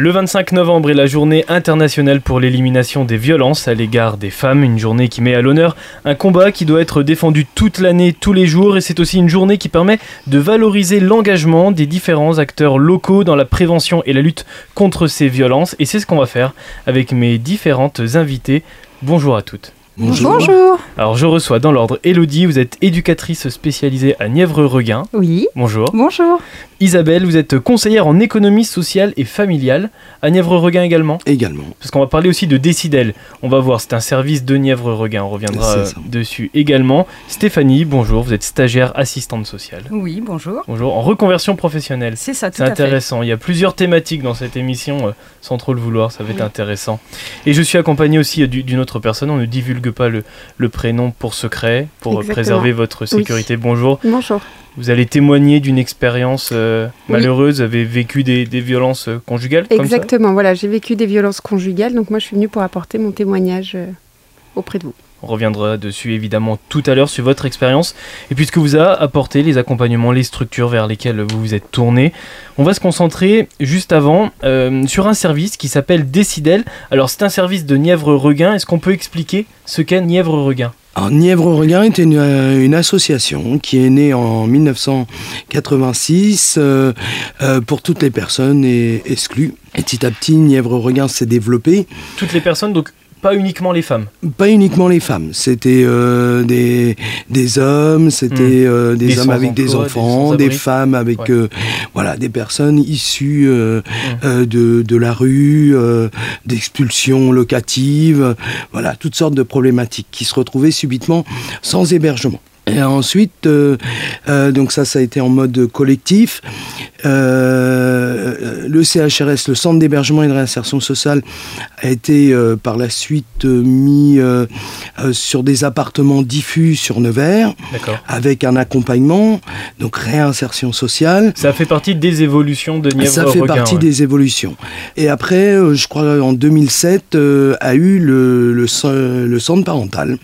Le 25 novembre est la journée internationale pour l'élimination des violences à l'égard des femmes, une journée qui met à l'honneur un combat qui doit être défendu toute l'année, tous les jours, et c'est aussi une journée qui permet de valoriser l'engagement des différents acteurs locaux dans la prévention et la lutte contre ces violences, et c'est ce qu'on va faire avec mes différentes invitées. Bonjour à toutes. Bonjour. Alors je reçois dans l'ordre Elodie, vous êtes éducatrice spécialisée à Nièvre-Reguin. Oui. Bonjour. Bonjour. Isabelle, vous êtes conseillère en économie sociale et familiale à Nièvre-Reguin également Également. Parce qu'on va parler aussi de Décidel. On va voir, c'est un service de Nièvre-Reguin. On reviendra C'est euh, dessus également. Stéphanie, bonjour, vous êtes stagiaire assistante sociale. Oui, bonjour. Bonjour, en reconversion professionnelle. C'est ça, tout C'est à fait. intéressant. Il y a plusieurs thématiques dans cette émission, euh, sans trop le vouloir, ça va être intéressant. Et je suis accompagné aussi euh, du- d'une autre personne. On ne divulgue pas le, le prénom pour secret, pour Exactement. préserver votre sécurité. Bonjour. Bonjour. Vous allez témoigner d'une expérience euh, malheureuse. Vous avez vécu des, des violences euh, conjugales comme ça Exactement, voilà, j'ai vécu des violences conjugales, donc moi je suis venue pour apporter mon témoignage euh, auprès de vous. On reviendra dessus évidemment tout à l'heure sur votre expérience. Et puisque vous a apporté les accompagnements, les structures vers lesquelles vous vous êtes tourné, on va se concentrer juste avant sur un service qui s'appelle Décidel. Alors c'est un service de Nièvre-Reguin. Est-ce qu'on peut expliquer ce qu'est Nièvre-Reguin Alors, Nièvre-Reguin est une, euh, une association qui est née en 1986 euh, euh, pour toutes les personnes et- exclues. Et petit à petit, Nièvre-Reguin s'est développé. Toutes les personnes, donc pas uniquement les femmes. Pas uniquement les femmes, c'était euh, des, des hommes, c'était euh, des, Hmm. Des hommes avec des enfants, des, femmes avec Ouais. euh, voilà des personnes issues Hmm. de, de la rue, d'expulsions locatives, voilà toutes sortes de problématiques qui se retrouvaient subitement sans hébergement. Et ensuite, euh, euh, donc ça, ça a été en mode collectif. Euh, le CHRS, le Centre d'hébergement et de réinsertion sociale, a été par la suite mis sur des appartements diffus sur Nevers, avec un accompagnement, donc réinsertion sociale. Ça fait partie des évolutions de Nièvre-Reguin. Ça fait partie ouais. des évolutions. Et après, je crois en 2007, euh, a eu le, le, le centre parental.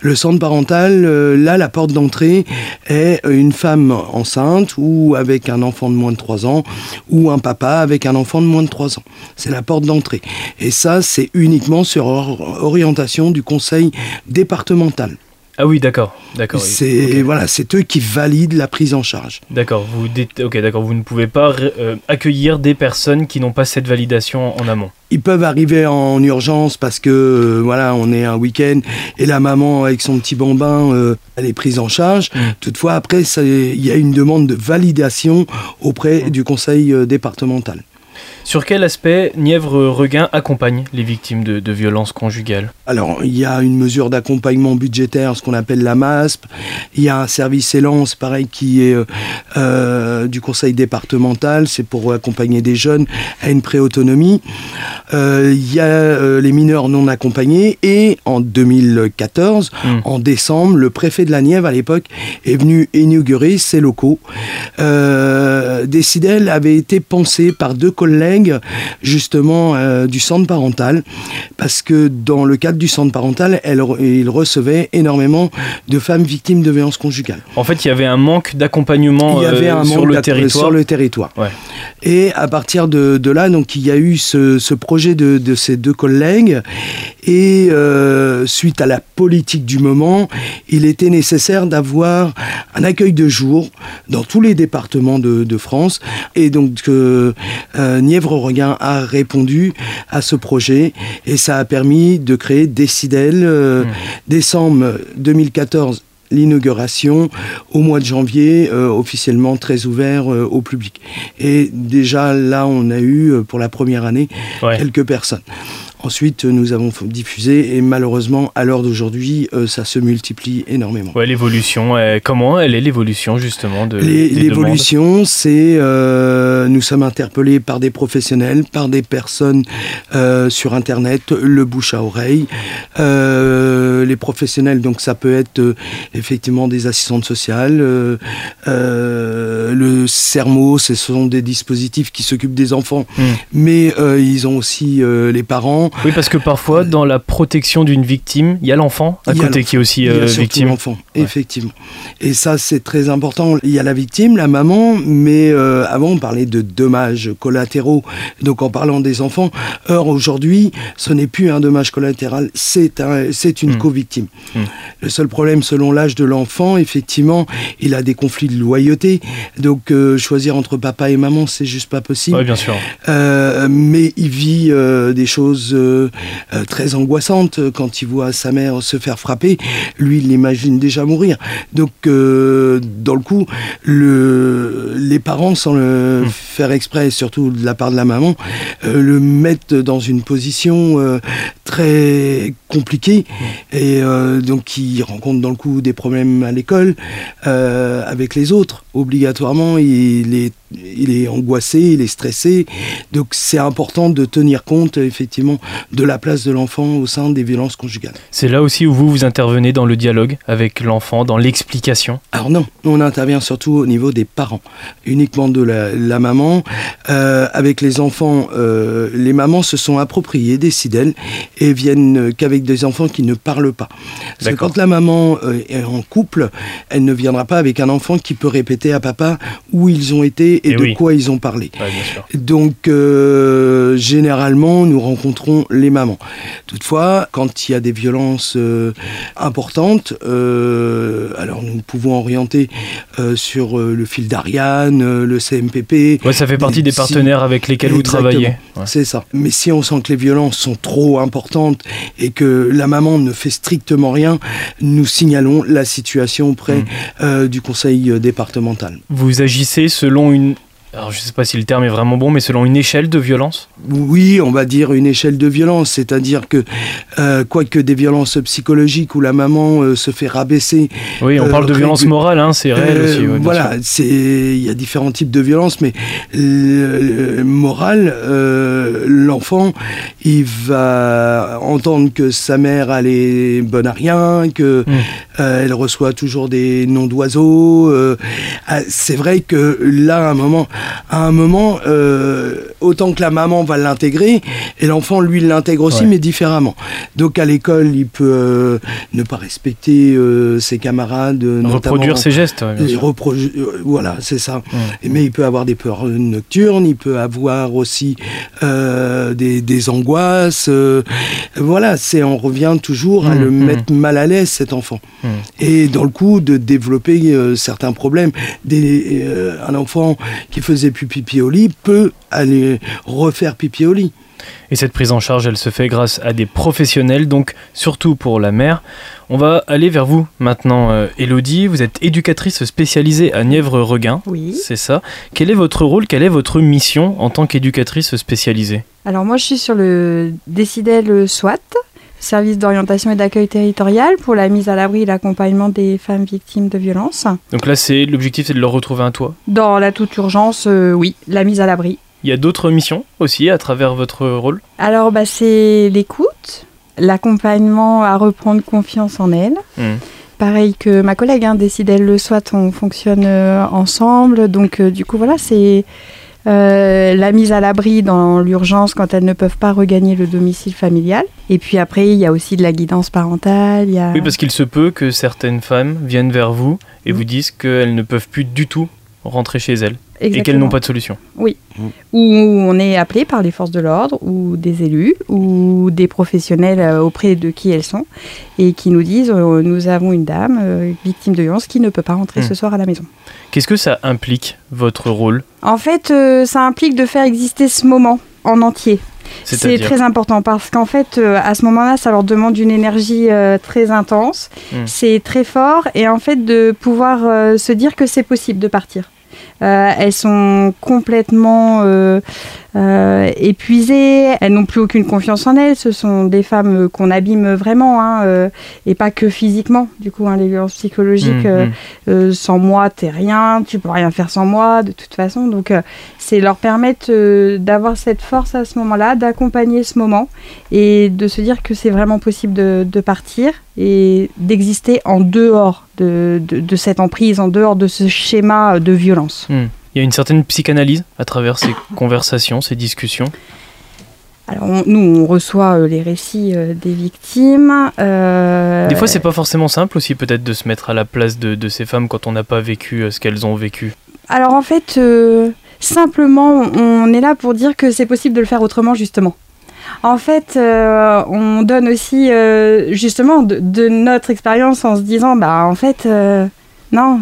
Le centre parental, là, la porte d'entrée est une femme enceinte ou avec un enfant de moins de 3 ans ou un papa avec un enfant de moins de 3 ans. C'est la porte d'entrée. Et ça, c'est uniquement sur or- orientation du conseil départemental. Ah oui, d'accord. D'accord. C'est voilà, c'est eux qui valident la prise en charge. D'accord, vous, ok, d'accord, vous ne pouvez pas euh, accueillir des personnes qui n'ont pas cette validation en amont. Ils peuvent arriver en urgence parce que euh, voilà, on est un week-end et la maman avec son petit bambin, euh, elle est prise en charge. Mm. Toutefois, après, il y a une demande de validation auprès du conseil départemental. Sur quel aspect Nièvre-Reguin accompagne les victimes de, de violences conjugales? Alors, il y a une mesure d'accompagnement budgétaire, ce qu'on appelle la MASP. Il y a un service Élan, c'est pareil, qui est euh, euh, du conseil départemental. C'est pour accompagner des jeunes à une préautonomie. Euh, il y a euh, les mineurs non accompagnés. Et en 2014, Mm. en décembre, le préfet de la Nièvre, à l'époque, est venu inaugurer ses locaux. Décidel avait été pensé par deux collègues, justement, euh, du centre parental, parce que dans le cadre du centre parental, elle, il recevait énormément de femmes victimes de violences conjugales. En fait, il y avait un manque d'accompagnement euh, un sur le territoire. sur le territoire. Ouais. Et à partir de, de là, donc il y a eu ce, ce projet de, de ces deux collègues. Et euh, suite à la politique du moment, il était nécessaire d'avoir un accueil de jour dans tous les départements de, de France. Et donc a répondu à ce projet et ça a permis de créer Décidel. euh, Mmh. Décembre 2014, l'inauguration. Au mois de janvier, euh, officiellement très ouvert euh, au public. Et déjà là, on a eu euh, pour la première année Ouais. quelques personnes. Ensuite, nous avons diffusé et malheureusement, à l'heure d'aujourd'hui, euh, ça se multiplie énormément. Ouais, l'évolution. euh, comment elle est l'évolution justement de L'évolution, c'est euh, nous sommes interpellés par des professionnels, par des personnes euh, sur Internet, le bouche à oreille. Les professionnels, donc ça peut être effectivement des assistantes sociales, le CERMO, ce sont des dispositifs qui s'occupent des enfants, Mm. mais ils ont aussi les parents. Oui, parce que parfois, dans la protection d'une victime, il y a l'enfant à côté qui est aussi euh, victime. l'enfant, effectivement. Et ça, c'est très important. Il y a la victime, la maman, mais euh, avant, on parlait de dommages collatéraux. Donc, en parlant des enfants, or, aujourd'hui, ce n'est plus un dommage collatéral, c'est un, c'est une Mm. co-victime. Mm. Le seul problème, selon l'âge de l'enfant, effectivement, il a des conflits de loyauté. Donc, euh, choisir entre papa et maman, c'est juste pas possible. Oui, bien sûr. Euh, mais il vit euh, des choses euh, très angoissantes euh, quand il voit sa mère se faire frapper. Lui, il l'imagine déjà mourir. Donc, euh, dans le coup, le, les parents, sans le Mm. faire exprès, surtout de la part de la maman, euh, le mettent dans une position très compliquée. Et euh, donc, il rencontre dans le coup des problèmes à l'école avec les autres. Obligatoirement, il est, il est angoissé, il est stressé. Donc, c'est important de tenir compte, effectivement, de la place de l'enfant au sein des violences conjugales. C'est là aussi où vous, vous intervenez dans le dialogue avec l'enfant, dans l'explication. Alors non, on intervient surtout au niveau des parents, uniquement de la, la maman. Euh, avec les enfants, euh, les mamans se sont appropriées des sidèles et viennent qu'avec des enfants qui ne parlent pas. Parce que quand la maman euh, est en couple, elle ne viendra pas avec un enfant qui peut répéter à papa où ils ont été et, Eh de oui. quoi ils ont parlé. Ouais, bien sûr. Donc, euh, généralement, nous rencontrons les mamans. Toutefois, quand il y a des violences euh, importantes, euh, alors nous pouvons orienter sur le fil d'Ariane, le CMPP. Ouais, ça fait partie des partenaires avec lesquels vous travaillez. Ouais. C'est ça. Mais si on sent que les violences sont trop importantes et que la maman ne fait strictement rien, nous signalons la situation auprès Mm. du conseil départemental. Vous agissez selon une. Alors, je sais pas si le terme est vraiment bon, mais selon une échelle de violence Oui, on va dire une échelle de violence, c'est-à-dire que, euh, quoique des violences psychologiques où la maman euh, se fait rabaisser, Oui, on Euh, parle de violence morale, hein, c'est réel euh, aussi. ouais, voilà, il y a différents types de violences, mais le, le moral, euh, l'enfant, il va entendre que sa mère elle est bonne à rien, que Mm. Euh, elle reçoit toujours des noms d'oiseaux. euh, ah, c'est vrai que là, à un moment, à un moment, euh, autant que la maman va l'intégrer, et l'enfant lui l'intègre aussi, Ouais. mais différemment. Donc à l'école, il peut ne pas respecter ses camarades, Reproduire ses gestes, ouais, bien et sûr. reprodu- voilà, c'est ça. Mais il peut avoir des peurs nocturnes, il peut avoir aussi des, des angoisses. voilà, c'est on revient toujours à Mm, le mm. mettre mal à l'aise cet enfant. Mm. Et dans le coup de développer euh, certains problèmes. Des, euh, un enfant qui faisait plus pipi au lit peut aller refaire pipi au lit. Et cette prise en charge, elle se fait grâce à des professionnels, donc surtout pour la mère. On va aller vers vous maintenant, euh, Elodie. Vous êtes éducatrice spécialisée à Nièvre-Regain. Oui. C'est ça. Quel est votre rôle, quelle est votre mission en tant qu'éducatrice spécialisée? Alors moi je suis sur le Décidel SWAT, service d'orientation et d'accueil territorial pour la mise à l'abri et l'accompagnement des femmes victimes de violences. Donc là, c'est l'objectif, c'est de leur retrouver un toit? Dans la toute urgence, euh, oui, la mise à l'abri. Il y a d'autres missions aussi à travers votre rôle? Alors bah, c'est l'écoute, l'accompagnement à reprendre confiance en elle. Hmm. Pareil que ma collègue, hein, Décidel le SWAT, on fonctionne euh, ensemble. Donc euh, du coup voilà, c'est euh, la mise à l'abri dans l'urgence quand elles ne peuvent pas regagner le domicile familial. Et puis après, il y a aussi de la guidance parentale. Il y a... Oui, parce qu'il se peut que certaines femmes viennent vers vous et vous disent qu'elles ne peuvent plus du tout rentrer chez elles et qu'elles n'ont pas de solution. Où on est appelé par les forces de l'ordre ou des élus ou des professionnels euh, auprès de qui elles sont et qui nous disent euh, nous avons une dame euh, victime de violence qui ne peut pas rentrer ce soir à la maison. Qu'est-ce que ça implique, votre rôle? En fait, euh, ça implique de faire exister ce moment en entier. C'est très important parce qu'en fait, euh, à ce moment-là, ça leur demande une énergie euh, très intense. Mm. C'est très fort et en fait de pouvoir euh, se dire que c'est possible de partir. Euh, elles sont complètement euh, euh, épuisées, elles n'ont plus aucune confiance en elles. Ce sont des femmes qu'on abîme vraiment hein, euh, et pas que physiquement. Du coup, hein, les violences psychologiques, Mmh, sans moi, t'es rien, tu peux rien faire sans moi, de toute façon. Donc, euh, c'est leur permettre euh, d'avoir cette force à ce moment-là, d'accompagner ce moment et de se dire que c'est vraiment possible de, de partir et d'exister en dehors de, de, cette emprise, en dehors de ce schéma de violence. Hmm. Il y a une certaine psychanalyse à travers ces conversations, ces discussions alors nous, on reçoit euh, les récits euh, des victimes. Des fois, c'est pas forcément simple aussi, peut-être, de se mettre à la place de, de ces femmes quand on n'a pas vécu ce qu'elles ont vécu. Alors en fait, simplement, on est là pour dire que c'est possible de le faire autrement, justement. En fait, euh, on donne aussi euh, justement de, notre expérience en se disant, bah en fait, euh, non,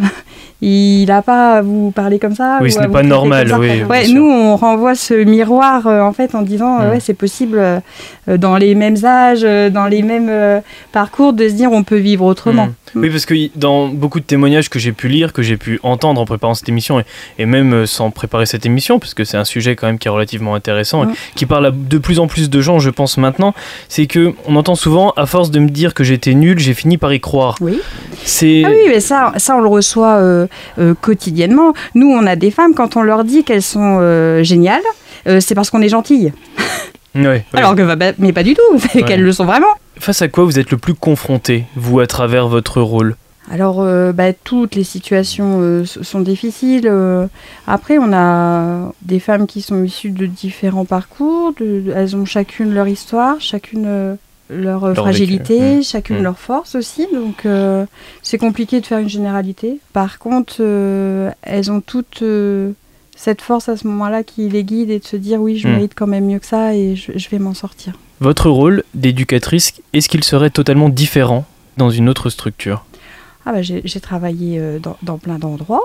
il n'a pas à vous parler comme ça. Oui, ce n'est pas normal. Oui, ouais, nous, on renvoie ce miroir en fait en disant, mm. ouais, c'est possible dans les mêmes âges, dans les mêmes parcours, de se dire on peut vivre autrement. Mm. Mm. Oui, parce que dans beaucoup de témoignages que j'ai pu lire, que j'ai pu entendre en préparant cette émission, et, même euh, sans préparer cette émission, parce que c'est un sujet quand même qui est relativement intéressant, et qui parle à de plus en plus de gens, je pense maintenant, c'est que on entend souvent, à force de me dire que j'étais nul, j'ai fini par y croire. Oui. C'est. Ah oui, mais ça, ça on le reçoit euh, euh, quotidiennement. Nous, on a des femmes quand on leur dit qu'elles sont géniales, c'est parce qu'on est gentille. Alors que, bah, mais pas du tout, c'est qu'elles le sont vraiment. Face à quoi vous êtes le plus confronté, vous, à travers votre rôle? Alors, euh, bah, toutes les situations euh, sont difficiles. Euh. après, on a des femmes qui sont issues de différents parcours. elles ont chacune leur histoire, chacune leur, fragilité, mmh. chacune mmh. leur force aussi. Donc, c'est compliqué de faire une généralité. Par contre, elles ont toutes cette force à ce moment-là qui les guide et de se dire oui, je hmm. mérite quand même mieux que ça et je, vais m'en sortir. Votre rôle d'éducatrice, est-ce qu'il serait totalement différent dans une autre structure? Ah bah j'ai travaillé euh, dans, plein d'endroits.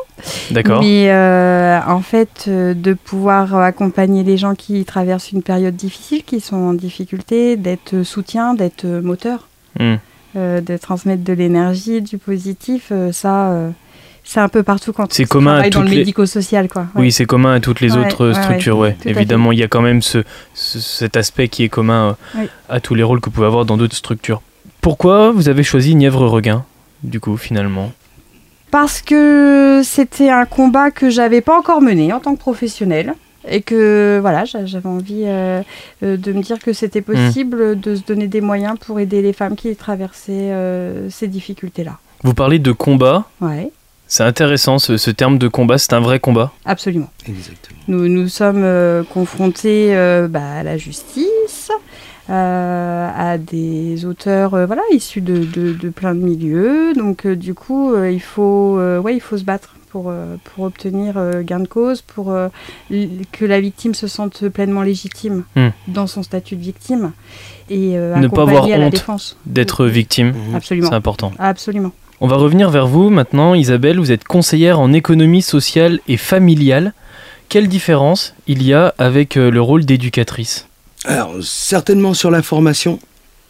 D'accord. Mais euh, en fait, euh, de pouvoir accompagner les gens qui traversent une période difficile, qui sont en difficulté, d'être soutien, d'être moteur, hmm. de transmettre de l'énergie, du positif, ça, c'est un peu partout quand c'est commun à dans le médico-social quoi. Oui, c'est commun à toutes les autres structures ouais. Évidemment, il y a quand même ce, cet aspect qui est commun euh, à tous les rôles que vous pouvez avoir dans d'autres structures. Pourquoi vous avez choisi Nièvre Regain du coup finalement? Parce que c'était un combat que j'avais pas encore mené en tant que professionnel et que voilà, j'avais envie euh, euh, de me dire que c'était hmm. possible de se donner des moyens pour aider les femmes qui traversaient ces difficultés-là. Vous parlez de combat. Ouais. C'est intéressant ce, terme de combat, c'est un vrai combat. Absolument. Exactement. Nous nous sommes euh, confrontés euh, bah, à la justice, euh, à des auteurs voilà, issus de, de, plein de milieux. Donc du coup, il, faut, ouais, il faut se battre pour, pour obtenir gain de cause, pour que la victime se sente pleinement légitime hmm. dans son statut de victime. Et ne pas avoir honte d'être victime. Absolument. C'est important. Absolument. On va revenir vers vous maintenant, Isabelle. Vous êtes conseillère en économie sociale et familiale. Quelle différence il y a avec euh, le rôle d'éducatrice? Alors, certainement sur la formation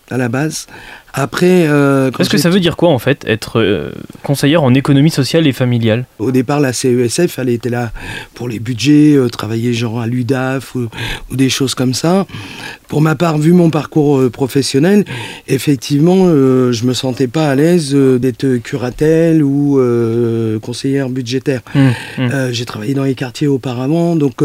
à la base. Après, euh, est-ce que ça veut dire quoi en fait, être euh, conseillère en économie sociale et familiale? Au départ, la CESF, elle était là pour les budgets, euh, travailler genre à l'UDAF ou, des choses comme ça. Pour ma part, vu mon parcours professionnel, effectivement, je me sentais pas à l'aise d'être curatelle ou conseillère budgétaire. Mmh, mmh. J'ai travaillé dans les quartiers auparavant, donc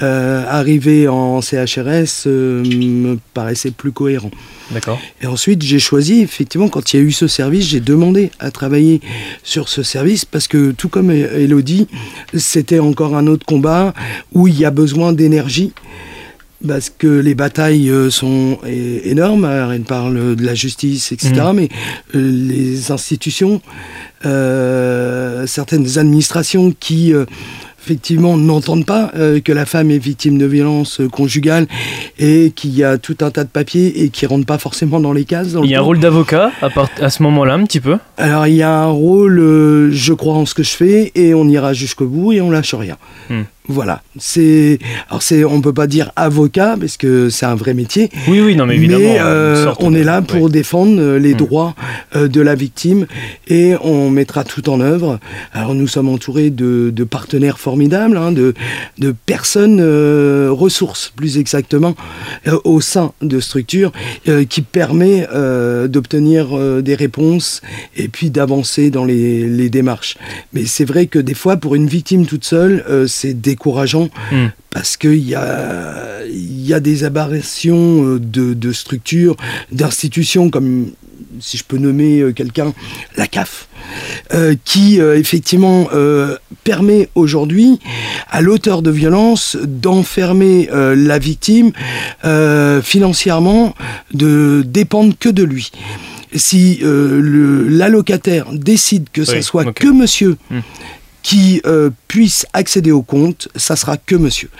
arriver en CHRS me paraissait plus cohérent. D'accord. Et ensuite, j'ai choisi, effectivement, quand il y a eu ce service, j'ai demandé à travailler sur ce service parce que, tout comme Elodie, c'était encore un autre combat où il y a besoin d'énergie parce que les batailles euh, sont énormes. Elle parle de la justice, etc. Mm. Mais euh, les institutions, euh, certaines administrations qui effectivement n'entendent pas euh, que la femme est victime de violences euh, conjugales et qu'il y a tout un tas de papiers et qui rentrent pas forcément dans les cases. il y a un rôle d'avocat à, à, ce moment-là un petit peu Alors il y a un rôle, euh, je crois en ce que je fais et on ira jusqu'au bout et on lâche rien. Hmm. Voilà, c'est alors c'est on peut pas dire avocat parce que c'est un vrai métier. Oui oui non mais évidemment. Mais euh, on est là pour défendre euh, les hmm. droits euh, de la victime et on mettra tout en œuvre. Alors nous sommes entourés de, de partenaires formidables, hein, de, de personnes ressources plus exactement au sein de structures qui permet d'obtenir des réponses et puis d'avancer dans les, les démarches. Mais c'est vrai que des fois pour une victime toute seule c'est décourageant hmm. parce qu'il y a, y a des aberrations euh, de, de structures, d'institutions comme si je peux nommer euh, quelqu'un, la CAF, euh, qui euh, effectivement permet aujourd'hui à l'auteur de violence d'enfermer la victime financièrement, de dépendre que de lui. Si l'allocataire décide que ce soit que monsieur hmm qui euh, puisse accéder au compte, ça sera que monsieur.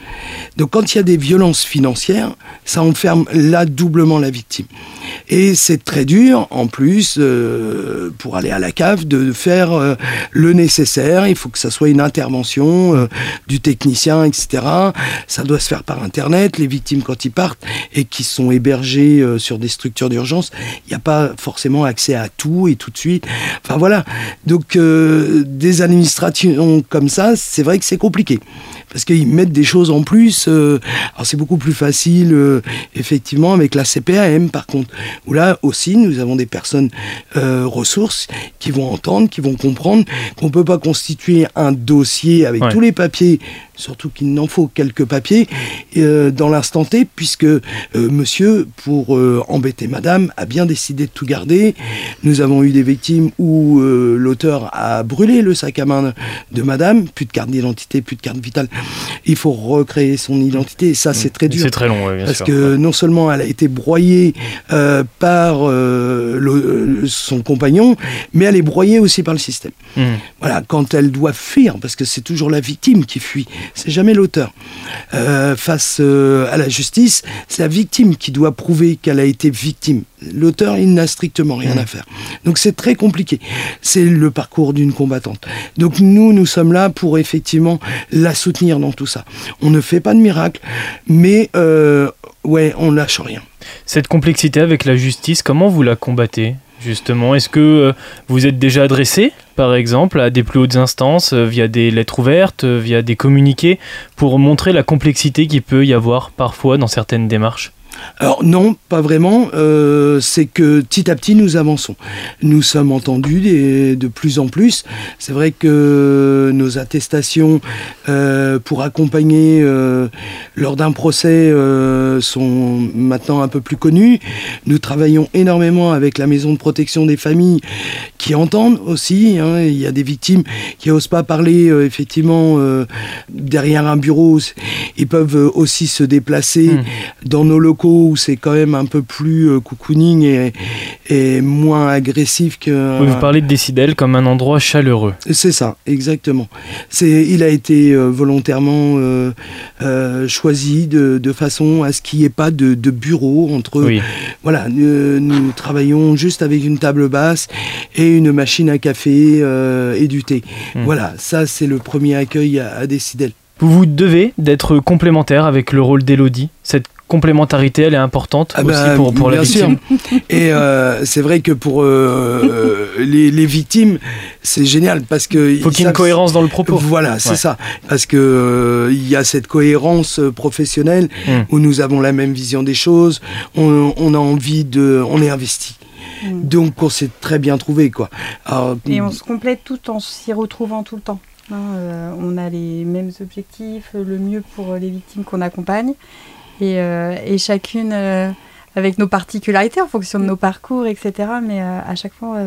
Donc quand il y a des violences financières, ça enferme là doublement la victime. Et c'est très dur, en plus, euh, pour aller à la cave, de faire euh, le nécessaire. Il faut que ça soit une intervention du technicien, etc. Ça doit se faire par Internet. Les victimes, quand ils partent et qui sont hébergées sur des structures d'urgence, il n'y a pas forcément accès à tout et tout de suite. Enfin voilà. Donc des administrations comme ça, c'est vrai que c'est compliqué. Parce qu'ils mettent des choses en plus. Euh, alors c'est beaucoup plus facile, euh, effectivement, avec la CPAM, par contre. Où là aussi, nous avons des personnes euh, ressources qui vont entendre, qui vont comprendre qu'on ne peut pas constituer un dossier avec tous les papiers surtout qu'il n'en faut quelques papiers dans l'instant T, puisque monsieur, pour embêter madame, a bien décidé de tout garder. Nous avons eu des victimes où l'auteur a brûlé le sac à main de madame, plus de carte d'identité, plus de carte vitale. Il faut recréer son identité, et ça c'est très dur. C'est très long, oui, bien Parce que non seulement elle a été broyée par son compagnon, mais elle est broyée aussi par le système. Mmh. Voilà, quand elle doit fuir, parce que c'est toujours la victime qui fuit c'est jamais l'auteur. Euh, face euh, à la justice, c'est la victime qui doit prouver qu'elle a été victime. L'auteur, il n'a strictement rien mmh. à faire. Donc c'est très compliqué. C'est le parcours d'une combattante. Donc nous, nous sommes là pour effectivement la soutenir dans tout ça. On ne fait pas de miracle, mais euh, ouais, on lâche rien. Cette complexité avec la justice, comment vous la combattez justement? Est-ce que euh, vous êtes déjà adressé, par exemple, à des plus hautes instances euh, via des lettres ouvertes, euh, via des communiqués, pour montrer la complexité qu'il peut y avoir parfois dans certaines démarches? Alors non, pas vraiment. Euh, c'est que petit à petit, nous avançons. Nous sommes entendus de plus en plus. C'est vrai que nos attestations euh, pour accompagner euh, lors d'un procès sont maintenant un peu plus connues. Nous travaillons énormément avec la maison de protection des familles qui entendent aussi. Hein. Il y a des victimes qui n'osent pas parler effectivement derrière un bureau. Ils peuvent aussi se déplacer mmh. dans nos locaux où c'est quand même un peu plus euh, cocooning et, moins agressif que. Vous parlez de Décidel comme un endroit chaleureux. C'est ça, exactement. C'est, il a été euh, volontairement euh, choisi de, façon à ce qu'il n'y ait pas de, bureau entre. Oui. Voilà, nous, travaillons juste avec une table basse et une machine à café et du thé. Hmm. Voilà, ça c'est le premier accueil à, à Décidel. Vous vous devez d'être complémentaire avec le rôle d'Elodie. Cette complémentarité, elle est importante ah aussi bah, pour, pour la victime. Et euh, c'est vrai que pour euh, euh, les, victimes, c'est génial parce que faut qu'il y ait une cohérence dans le propos. Voilà, c'est ça. Parce que il y a cette cohérence professionnelle hmm. où nous avons la même vision des choses. On, a envie de, on est investi. Hmm. Donc on s'est très bien trouvé quoi. Et on se complète tout en s'y retrouvant tout le temps. Hein, on a les mêmes objectifs, le mieux pour les victimes qu'on accompagne et, euh, et chacune euh, avec nos particularités en fonction de nos parcours, etc. Mais euh, à chaque fois.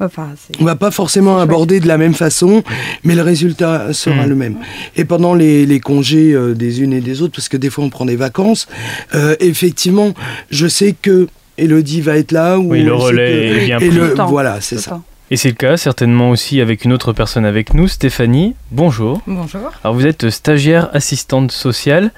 Enfin, on va pas forcément aborder de la même façon, mais le résultat sera mmh. le même. Et pendant les, les congés des unes et des autres, parce que des fois on prend des vacances, effectivement, je sais que Elodie va être là. Ou oui, le relais est bien plus. voilà, c'est ça. Et c'est le cas certainement aussi avec une autre personne avec nous, Stéphanie. Bonjour. Bonjour. Alors vous êtes stagiaire assistante sociale.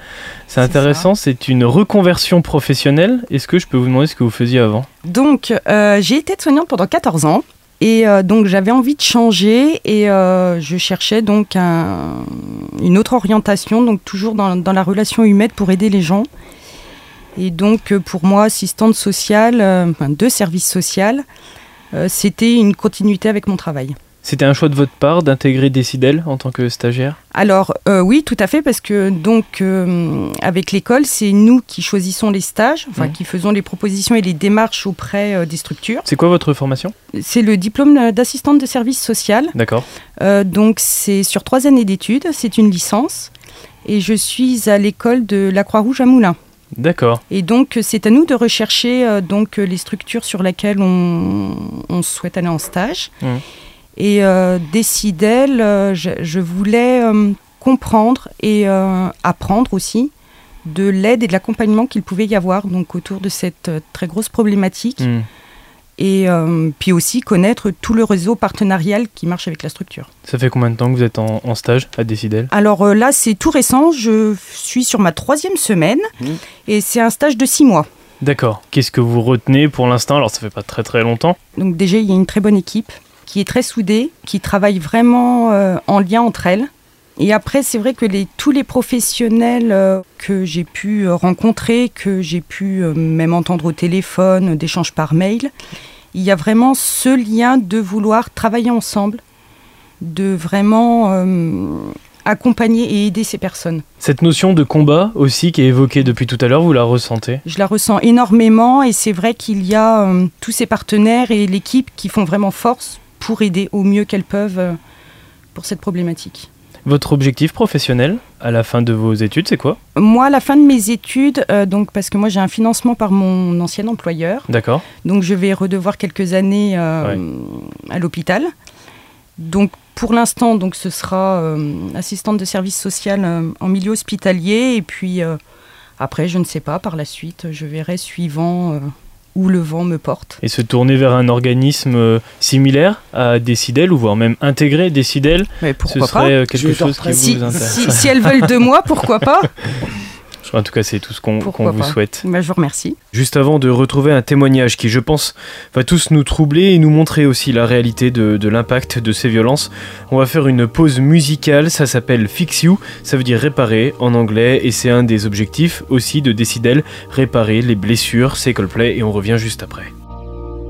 C'est intéressant, c'est une reconversion professionnelle. Est-ce que je peux vous demander ce que vous faisiez avant? Donc euh, j'ai été soignante pendant 14 ans. Et euh, donc j'avais envie de changer et euh, je cherchais donc une autre orientation, donc toujours dans, dans, la relation humaine pour aider les gens. Et donc pour moi, assistante sociale, enfin, de service social, c'était une continuité avec mon travail. C'était un choix de votre part d'intégrer Décidel en tant que stagiaire? Alors euh, oui, tout à fait, parce que donc euh, avec l'école, c'est nous qui choisissons les stages, enfin qui faisons les propositions et les démarches auprès des structures. C'est quoi votre formation? C'est le diplôme d'assistante de service social. D'accord. donc c'est sur trois années d'études, c'est une licence, et je suis à l'école de la Croix-Rouge à Moulins. D'accord. Et donc, c'est à nous de rechercher euh, donc les structures sur lesquelles on, on souhaite aller en stage. Mmh. Et euh, euh, je, je voulais euh, comprendre et euh, apprendre aussi de l'aide et de l'accompagnement qu'il pouvait y avoir donc autour de cette euh, très grosse problématique. Hmm. Et euh, puis aussi connaître tout le réseau partenarial qui marche avec la structure. Ça fait combien de temps que vous êtes en, en stage à Décidel Alors euh, là, c'est tout récent. Je suis sur ma troisième semaine Mmh. et c'est un stage de six mois. D'accord. Qu'est-ce que vous retenez pour l'instant? Alors ça fait pas très très longtemps. Donc déjà, il y a une très bonne équipe qui est très soudée, qui travaille vraiment euh, en lien entre elles. Et après, c'est vrai que les, tous les professionnels euh, que j'ai pu euh, rencontrer, que j'ai pu euh, même entendre au téléphone, d'échanges par mail, il y a vraiment ce lien de vouloir travailler ensemble, de vraiment euh, accompagner et aider ces personnes. Cette notion de combat aussi qui est évoquée depuis tout à l'heure, vous la ressentez? Je la ressens énormément et c'est vrai qu'il y a euh, tous ces partenaires et l'équipe qui font vraiment force pour aider au mieux qu'elles peuvent euh, pour cette problématique. Votre objectif professionnel à la fin de vos études, c'est quoi Moi, à la fin de mes études, euh, donc parce que moi j'ai un financement par mon ancien employeur, D'accord. donc je vais redevoir quelques années euh, à l'hôpital. Donc pour l'instant, donc ce sera euh, assistante de service social en milieu hospitalier et puis après, je ne sais pas. Par la suite, je verrai suivant où le vent me porte. Et se tourner vers un organisme euh, similaire à Décidel ou voire même intégrer Décidel, Mais ce pourquoi serait pas euh, quelque chose qui si, vous intéresse. si, si elles veulent de moi, pourquoi pas En tout cas, c'est tout ce qu'on vous pas. souhaite. Ben, Je vous remercie. Juste avant de retrouver un témoignage qui, je pense, va tous nous troubler et nous montrer aussi la réalité de, de l'impact de ces violences, on va faire une pause musicale. Ça s'appelle Fix You, ça veut dire réparer en anglais, et c'est un des objectifs aussi de Décidel, réparer les blessures. C'est Coldplay et on revient juste après.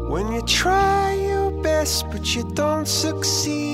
When you try your best but you don't succeed.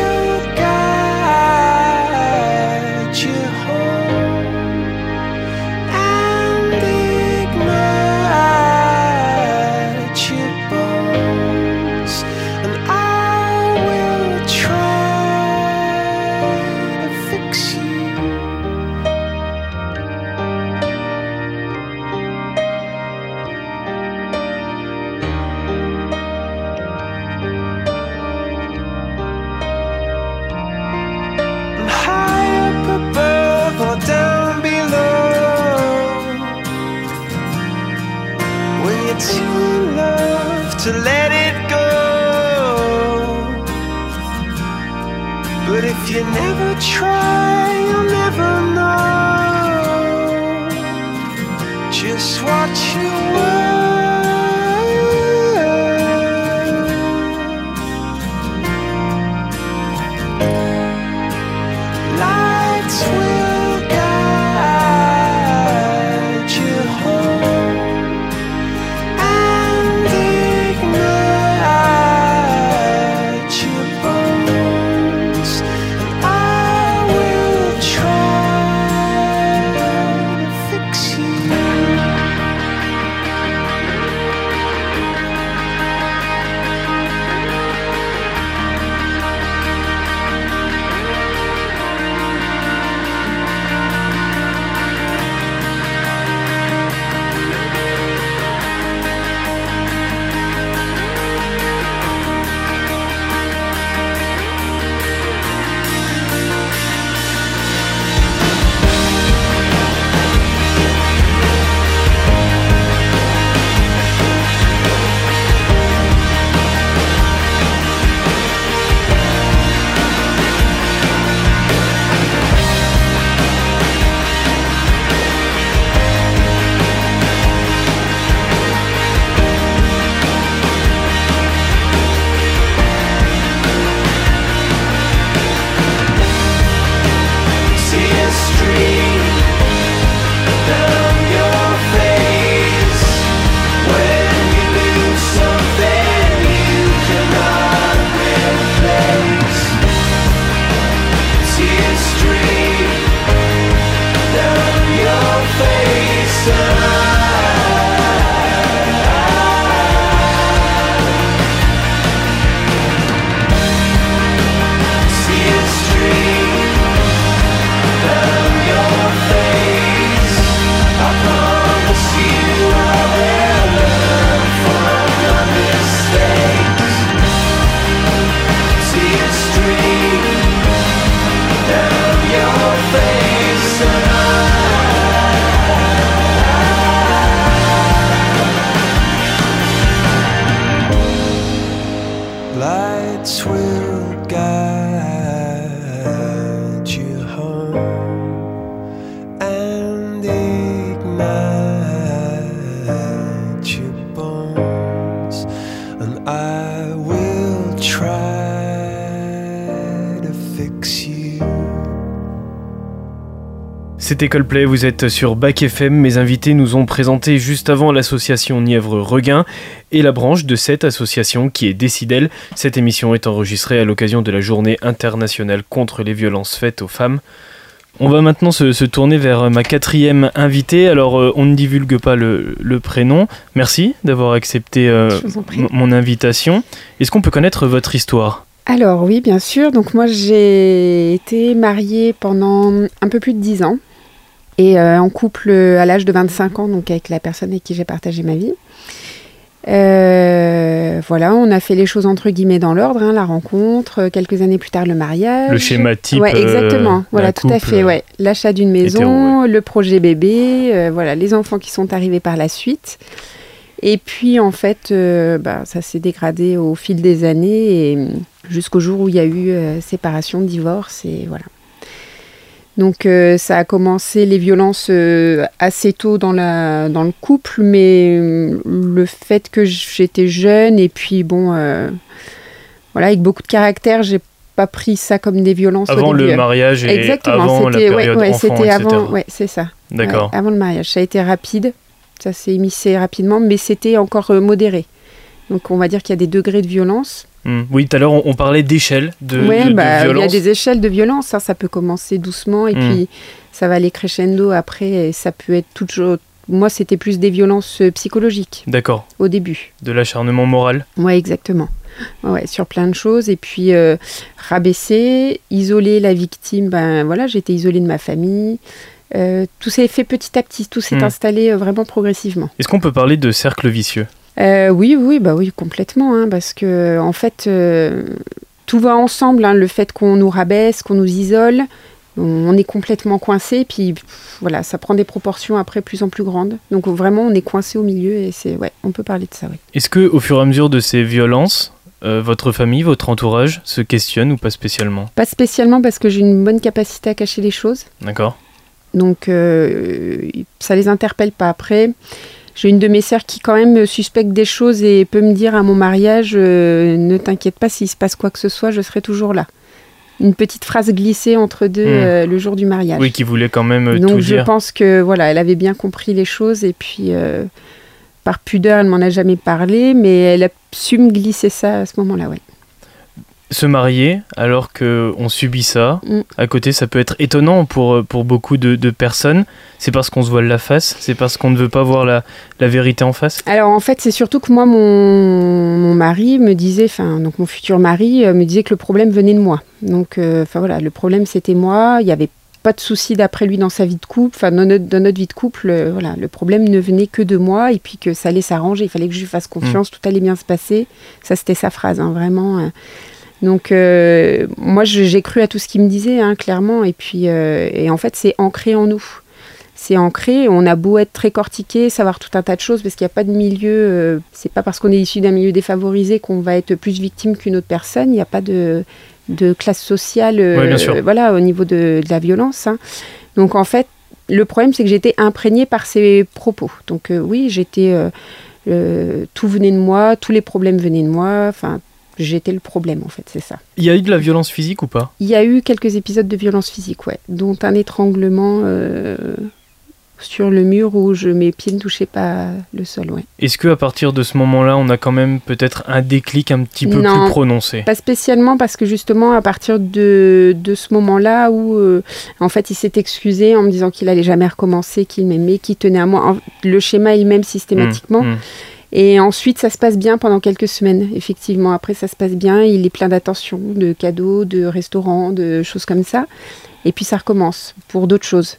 to let it go. But if you never try, you'll never know just what you C'était Coldplay, vous êtes sur Bac FM. Mes invités nous ont présenté juste avant l'association Nièvre Regain et la branche de cette association qui est Décidel. Cette émission est enregistrée à l'occasion de la journée internationale contre les violences faites aux femmes. On va maintenant se, se tourner vers ma quatrième invitée. Alors, euh, on ne divulgue pas le, le prénom. Merci d'avoir accepté euh, mon invitation. Est-ce qu'on peut connaître votre histoire? Alors oui, bien sûr. Donc moi, j'ai été mariée pendant un peu plus de 10 ans et euh, en couple à l'âge de 25 ans, donc avec la personne avec qui j'ai partagé ma vie. Euh, voilà, on a fait les choses entre guillemets dans l'ordre, hein, la rencontre, euh, quelques années plus tard le mariage. Le schéma type Ouais, euh, exactement. Voilà, tout à fait. Ouais, l'achat d'une maison, hétéro, le projet bébé, euh, voilà, les enfants qui sont arrivés par la suite. Et puis en fait, bah, ça s'est dégradé au fil des années et euh, jusqu'au jour où il y a eu séparation, divorce et voilà. Donc euh, ça a commencé les violences euh, assez tôt dans, la, dans le couple, mais euh, le fait que j'étais jeune et puis bon, euh, voilà, avec beaucoup de caractère, j'ai pas pris ça comme des violences Avant le mariage et Exactement, avant la ouais, période ouais, enfant, avant, ouais, c'est ça. D'accord. Ouais, avant le mariage, ça a été rapide, ça s'est émissé rapidement, mais c'était encore modéré. Donc on va dire qu'il y a des degrés de violence. Hmm. Oui, tout à l'heure, on, on parlait d'échelle de, ouais, de- de bah, il y a violence. des échelles de violence. hein, ça peut commencer doucement et Mm. puis ça va aller crescendo après. Et ça peut être toujours. Moi, c'était plus des violences euh, psychologiques D'accord, au début. de l'acharnement moral. Ouais, exactement. Ouais, sur plein de choses. Et puis euh, rabaisser, isoler la victime. Ben voilà, j'étais isolée de ma famille. Euh, tout s'est fait petit à petit. Tout s'est Mm. installé euh, vraiment progressivement. Est-ce qu'on peut parler de cercle vicieux? Euh, oui, oui, bah oui, complètement, hein, parce que en fait, euh, tout va ensemble. hein, le fait qu'on nous rabaisse, qu'on nous isole, on, est complètement coincé. Puis pff, voilà, ça prend des proportions après plus en plus grandes. Donc vraiment, on est coincé au milieu et c'est ouais, on peut parler de ça. Oui. Est-ce que, au fur et à mesure de ces violences, euh, votre famille, votre entourage se questionne ou pas spécialement? Pas spécialement parce que j'ai une bonne capacité à cacher les choses. D'accord Donc euh, ça les interpelle pas après. J'ai une de mes sœurs qui quand même suspecte des choses et peut me dire à mon mariage euh, ne t'inquiète pas s'il se passe quoi que ce soit, je serai toujours là. Une petite phrase glissée entre deux Hmm. euh, le jour du mariage. Oui, qui voulait quand même euh, Donc tout je pense que voilà, elle avait bien compris les choses et puis par pudeur, elle m'en a jamais parlé, mais elle a su me glisser ça à ce moment-là, ouais. Se marier alors que on subit ça, Mm. à côté, ça peut être étonnant pour, euh, pour beaucoup de, de personnes. C'est parce qu'on se voile la face, c'est parce qu'on ne veut pas voir la, la vérité en face. Alors en fait, c'est surtout que moi, mon, mon mari me disait, enfin, donc mon futur mari euh, me disait que le problème venait de moi. Donc, euh, enfin voilà, le problème c'était moi. Il n'y avait pas de souci d'après lui dans sa vie de couple, enfin dans notre, dans notre vie de couple, euh, voilà, le problème ne venait que de moi et puis que ça allait s'arranger. Il fallait que je lui fasse confiance, tout allait bien se passer. Ça, c'était sa phrase, hein, vraiment. euh. Donc euh, moi, j'ai cru à tout ce qu'il me disait, hein, clairement. Et puis, euh, et en fait, c'est ancré en nous c'est ancré. On a beau être très cortiqué, savoir tout un tas de choses, parce qu'il n'y a pas de milieu. euh, c'est pas parce qu'on est issu d'un milieu défavorisé qu'on va être plus victime qu'une autre personne. Il n'y a pas de, de classe sociale, euh, Ouais, voilà, au niveau de, de la violence. hein. Donc en fait, le problème c'est que j'étais imprégnée par ces propos. Donc oui, j'étais, tout venait de moi, tous les problèmes venaient de moi. Enfin, j'étais le problème en fait, c'est ça. Il y a eu de la violence physique ou pas? Il y a eu quelques épisodes de violence physique, ouais, dont un étranglement. euh, sur le mur où je, mes pieds ne touchaient pas le sol. Ouais. Est-ce que à partir de ce moment-là, on a quand même peut-être un déclic un petit peu Non. plus prononcé? Pas spécialement parce que justement à partir de, de ce moment-là où euh, en fait il s'est excusé en me disant qu'il allait jamais recommencer, qu'il m'aimait, qu'il tenait à moi. Le schéma est le même systématiquement. Mmh, mmh. Et ensuite ça se passe bien pendant quelques semaines. Effectivement après ça se passe bien. Il est plein d'attention, de cadeaux, de restaurants, de choses comme ça. Et puis ça recommence pour d'autres choses.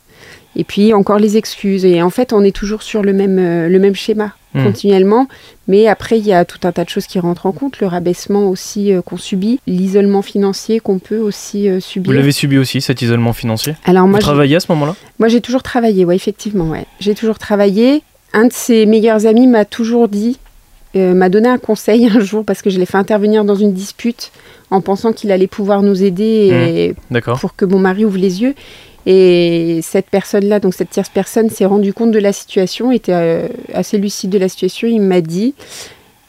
Et puis encore les excuses. Et en fait on est toujours sur le même, euh, le même schéma Hmm. continuellement. Mais après, il y a tout un tas de choses qui rentrent en compte. Le rabaissement aussi euh, qu'on subit, l'isolement financier qu'on peut aussi euh, Vous subir. l'avez subi aussi, cet isolement financier? Alors moi, Vous travaillez à ce moment-là? Moi, j'ai toujours travaillé, ouais, effectivement, ouais. J'ai toujours travaillé. Un de ses meilleurs amis m'a toujours dit, euh, m'a donné un conseil un jour parce que je l'ai fait intervenir dans une dispute en pensant qu'il allait pouvoir nous aider et D'accord. pour que mon mari ouvre les yeux. Et cette personne-là, donc cette tierce personne, s'est rendu compte de la situation, était euh, assez lucide de la situation. Il m'a dit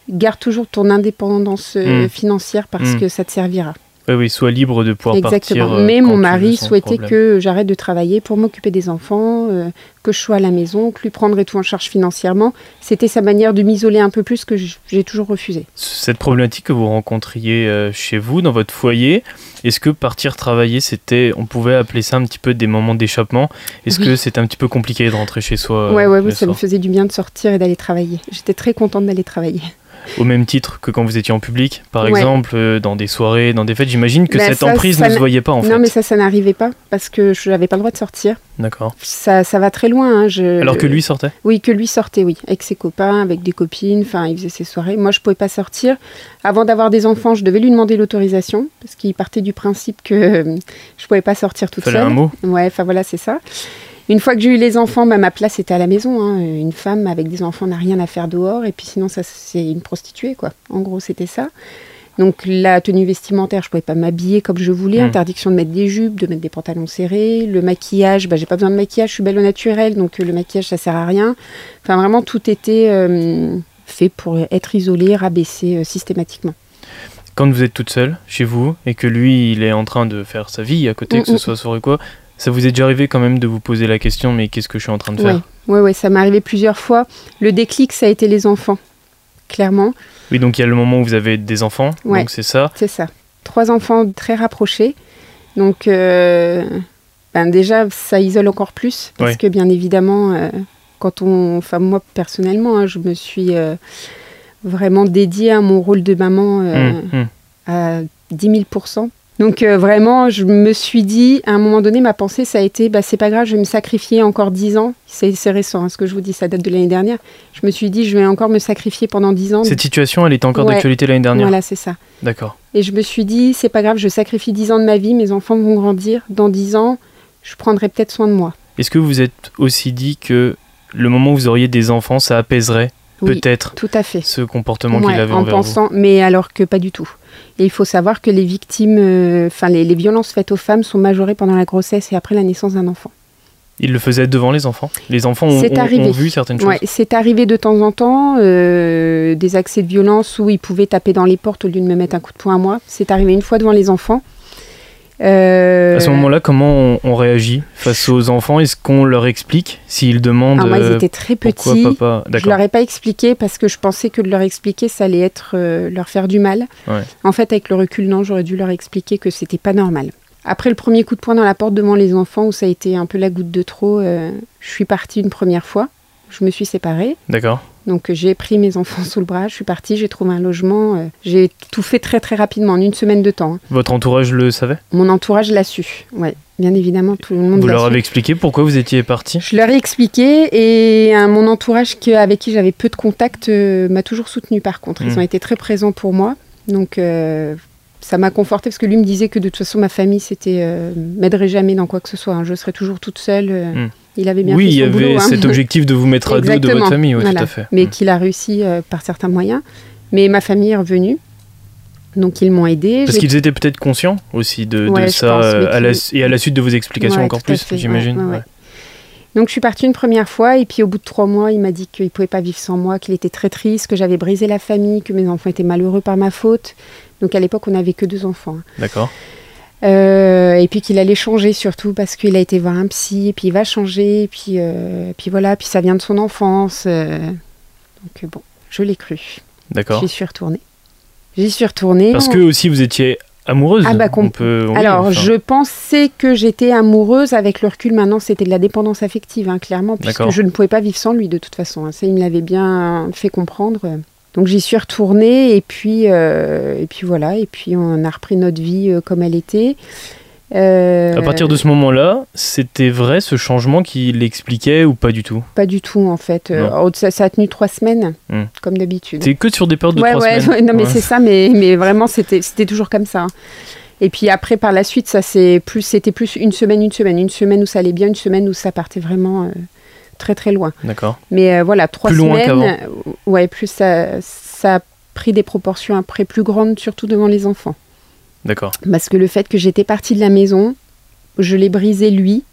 garde toujours ton indépendance euh, Mm. financière parce Mm. que ça te servira. Oui, oui, soit libre de pouvoir Exactement. partir. euh, Mais mon mari souhaitait problème. que j'arrête de travailler pour m'occuper des enfants, euh, que je sois à la maison, que lui prendrait tout en charge financièrement. C'était sa manière de m'isoler un peu plus que j'ai toujours refusé. Cette problématique que vous rencontriez euh, chez vous, dans votre foyer, est-ce que partir travailler, c'était, on pouvait appeler ça un petit peu des moments d'échappement? Est-ce Oui. que c'était un petit peu compliqué de rentrer chez soi ouais, ouais, ouais, ça me faisait du bien de sortir et d'aller travailler. J'étais très contente d'aller travailler. Au même titre que quand vous étiez en public, par Ouais. exemple, euh, dans des soirées, dans des fêtes, j'imagine que Bah, cette ça, emprise ça ne se voyait pas en non, fait. mais ça, ça n'arrivait pas parce que je n'avais pas le droit de sortir. D'accord. Ça, ça va très loin. hein, je- Alors que lui sortait? Oui, que lui sortait, oui, avec ses copains, avec des copines, enfin, il faisait ses soirées. Moi, je pouvais pas sortir. Avant d'avoir des enfants, je devais lui demander l'autorisation, parce qu'il partait du principe que euh, je pouvais pas sortir toute Fallait seule. un mot Ouais, enfin voilà, c'est ça. Une fois que j'ai eu les enfants, bah, ma place était à la maison. hein. Une femme avec des enfants n'a rien à faire dehors, et puis sinon, ça, c'est une prostituée, quoi. En gros, c'était ça. Donc la tenue vestimentaire, je pouvais pas m'habiller comme je voulais. Mm. Interdiction de mettre des jupes, de mettre des pantalons serrés. Le maquillage, bah, j'ai pas besoin de maquillage, je suis belle au naturel, donc euh, le maquillage ça sert à rien. Enfin vraiment tout était euh, fait pour être isolé, rabaissé euh, systématiquement. Quand vous êtes toute seule chez vous et que lui, il est en train de faire sa vie à côté, que Mm, ce soit soirée ou quoi, ça vous est déjà arrivé quand même de vous poser la question, mais qu'est-ce que je suis en train de faire? Ouais, ouais, ça m'est arrivé plusieurs fois. Le déclic, ça a été les enfants, clairement. Oui, donc il y a le moment où vous avez des enfants, Ouais. donc c'est ça. C'est ça. Trois enfants très rapprochés. Donc, euh, ben déjà, ça isole encore plus. Parce Ouais. que, bien évidemment, euh, quand on. Enfin, moi, personnellement, hein, je me suis euh, vraiment dédiée à mon rôle de maman Hum, hum. à 10 000 donc euh, vraiment, je me suis dit, à un moment donné, ma pensée, ça a été, bah, c'est pas grave, je vais me sacrifier encore 10 ans. C'est récent, hein, ce que je vous dis, ça date de l'année dernière. Je me suis dit, je vais encore me sacrifier pendant 10 ans. Cette situation, elle était encore Ouais. d'actualité l'année dernière. Voilà, c'est ça. D'accord. Et je me suis dit, c'est pas grave, je sacrifie 10 ans de ma vie, mes enfants vont grandir. Dans 10 ans, je prendrai peut-être soin de moi. Est-ce que vous êtes aussi dit que le moment où vous auriez des enfants, ça apaiserait Oui, peut-être tout à fait. ce comportement Ouais, qu'il avait en envers pensant, mais alors que pas du tout. Et il faut savoir que les victimes, euh, enfin les, les violences faites aux femmes sont majorées pendant la grossesse et après la naissance d'un enfant. Il le faisait devant les enfants Les enfants ont, vu certaines choses Ouais, c'est arrivé de temps en temps, euh, des accès de violence où ils pouvaient taper dans les portes au lieu de me mettre un coup de poing à moi. C'est arrivé une fois devant les enfants. Euh, À ce moment-là, comment on, on réagit face aux enfants? Est-ce qu'on leur explique s'ils demandent alors moi, ils euh, étaient très pourquoi petits. papa? Je leur ai pas expliqué parce que je pensais que de leur expliquer, ça allait être euh, leur faire du mal. Ouais. En fait, avec le recul, non, j'aurais dû leur expliquer que c'était pas normal. Après le premier coup de poing dans la porte devant les enfants, où ça a été un peu la goutte de trop, euh, je suis partie une première fois. Je me suis séparée. D'accord. Donc euh, j'ai pris mes enfants sous le bras, je suis partie, j'ai trouvé un logement. euh, j'ai tout fait très très rapidement, en une semaine de temps. hein. Votre entourage le savait? Mon entourage l'a su. Ouais, bien évidemment, tout le monde Vous leur su. avez expliqué pourquoi vous étiez parti? Je leur ai expliqué et euh, mon entourage avec qui j'avais peu de contact euh, m'a toujours soutenu par contre. Ils Mm. ont été très présents pour moi. Donc euh, ça m'a conforté parce que lui me disait que de toute façon ma famille c'était m'aiderait jamais dans quoi que ce soit. hein. Je serais toujours toute seule. euh, Mm. Il avait bien Oui, fait il y avait boulot, hein. cet objectif de vous mettre à dos de votre famille, oui, Voilà. tout à fait. Mais Mm. qu'il a réussi euh, par certains moyens. Mais ma famille est revenue. Donc ils m'ont aidé. Parce qu'ils étaient peut-être conscients aussi de, Ouais, ça, pense, euh, à la- qu'ils- et à la suite de vos explications Ouais, encore plus, j'imagine. ouais, ouais, ouais. ouais. Donc je suis partie une première fois et puis au bout de trois mois, il m'a dit qu'il pouvait pas vivre sans moi, qu'il était très triste, que j'avais brisé la famille, que mes enfants étaient malheureux par ma faute. Donc à l'époque, on n'avait que deux enfants. hein. D'accord. Euh, et puis qu'il allait changer surtout parce qu'il a été voir un psy et puis il va changer et puis, euh, puis voilà, puis ça vient de son enfance. euh. donc bon, je l'ai cru. D'accord. J'y suis retournée. J'y suis retournée. Parce On- que aussi vous étiez amoureuse. Ah bah, on peut. oui, Alors, enfin, je pensais que j'étais amoureuse. Avec le recul, maintenant, c'était de la dépendance affective, hein, clairement, puisque je ne pouvais pas vivre sans lui, de toute façon. hein. Ça, il me l'avait bien fait comprendre. Donc, j'y suis retournée, et puis, euh, et puis voilà. Et puis, on a repris notre vie euh, comme elle était. Euh, À partir de ce moment-là, c'était vrai ce changement qui l'expliquait ou pas du tout? Pas du tout, en fait. Ça, ça a tenu trois semaines, Hmm. comme d'habitude. C'était que sur des périodes de ouais, trois ouais, semaines. ouais, non, mais Ouais. c'est ça, mais, mais vraiment, c'était toujours comme ça. Et puis après, par la suite, ça c'est plus, c'était plus une semaine, une semaine, une semaine où ça allait bien, une semaine où ça partait vraiment très très loin. D'accord. Mais euh, voilà, trois Plus loin semaines, qu'avant. euh, ouais, plus ça, ça a pris des proportions après plus grandes, surtout devant les enfants. D'accord. Parce que le fait que j'étais partie de la maison, je l'ai brisé lui.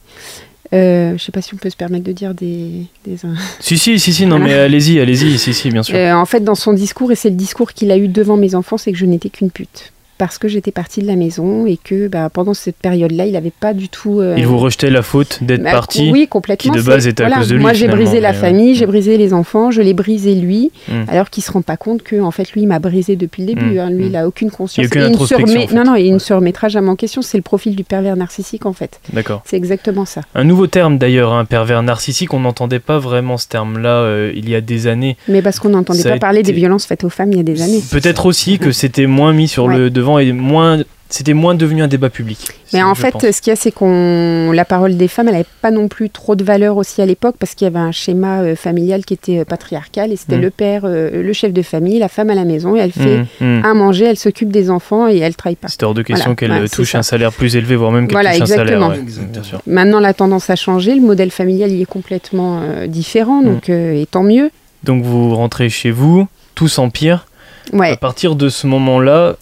Euh, je sais pas si on peut se permettre de dire des, des Si, si, si, si, non, Voilà. mais allez-y, allez-y, si, si, bien sûr. Euh, en fait, dans son discours, et c'est le discours qu'il a eu devant mes enfants, c'est que je n'étais qu'une pute. Parce que j'étais partie de la maison et que bah, pendant cette période-là, il n'avait pas du tout. euh, Il vous rejetait la faute d'être bah, parti. Oui, complètement. qui de base était à cause de lui, Moi, j'ai brisé la ouais. famille, j'ai brisé les enfants, je l'ai brisé lui, Mm. alors qu'il se rend pas compte que, en fait, lui, il m'a brisé depuis le début. Mm, hein. Lui, mm. il a aucune conscience. aucune il ne se introspection, remet- en fait. Non, non, et il ne se remettra jamais en question. C'est le profil du pervers narcissique, en fait. D'accord. C'est exactement ça. Un nouveau terme d'ailleurs, un pervers narcissique, on n'entendait pas vraiment ce terme-là euh, il y a des années. Mais parce qu'on n'entendait a pas parler des violences faites aux femmes il y a des années. Peut-être aussi que c'était moins mis sur Ouais. le devant et moins, c'était moins devenu un débat public. Mais en fait, pense. ce qu'il y a, c'est qu'on la parole des femmes, elle n'avait pas non plus trop de valeur aussi à l'époque parce qu'il y avait un schéma euh, familial qui était euh, patriarcal et c'était Mm. le père, euh, le chef de famille, la femme à la maison et elle fait hum. à manger, elle s'occupe des enfants et elle travaille pas. C'était hors de question Voilà, qu'elle ouais, touche un salaire plus élevé, voire même qu'elle Voilà, touche un salaire. exactement. ouais, Exactement. bien sûr. Maintenant, la tendance a changé, le modèle familial il est complètement différent, donc Mm. et tant mieux. Donc vous rentrez chez vous, tout s'empire. À Ouais. partir de ce moment-là,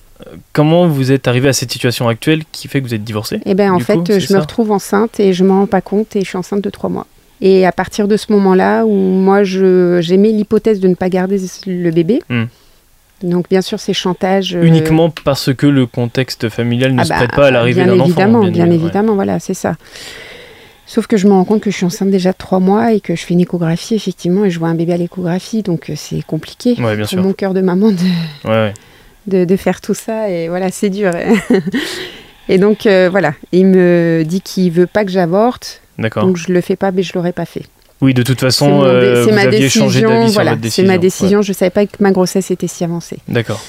comment vous êtes arrivé à cette situation actuelle qui fait que vous êtes divorcé Et ben en fait, coup, je me retrouve enceinte et je m'en rends pas compte et je suis enceinte de trois mois. Et à partir de ce moment-là, où moi j'aimais l'hypothèse de ne pas garder le bébé. Mm. Donc bien sûr, c'est chantage. euh, Uniquement parce que le contexte familial ne ah se bah, prête pas à l'arrivée bien d'un enfant. évidemment, bien évidemment, voilà, c'est ça. Sauf que je me rends compte que je suis enceinte déjà de trois mois et que je fais une échographie effectivement et je vois un bébé à l'échographie, donc euh, c'est compliqué Ouais, bien pour sûr. mon cœur de maman de, ouais. De, de faire tout ça et voilà, c'est dur. et donc euh, voilà, il me dit qu'il veut pas que j'avorte, D'accord. donc je le fais pas, mais je l'aurais pas fait. Oui, de toute façon, euh, vous ma aviez changé décision, d'avis voilà, c'est ma décision. Je savais pas que ma grossesse était si avancée. D'accord.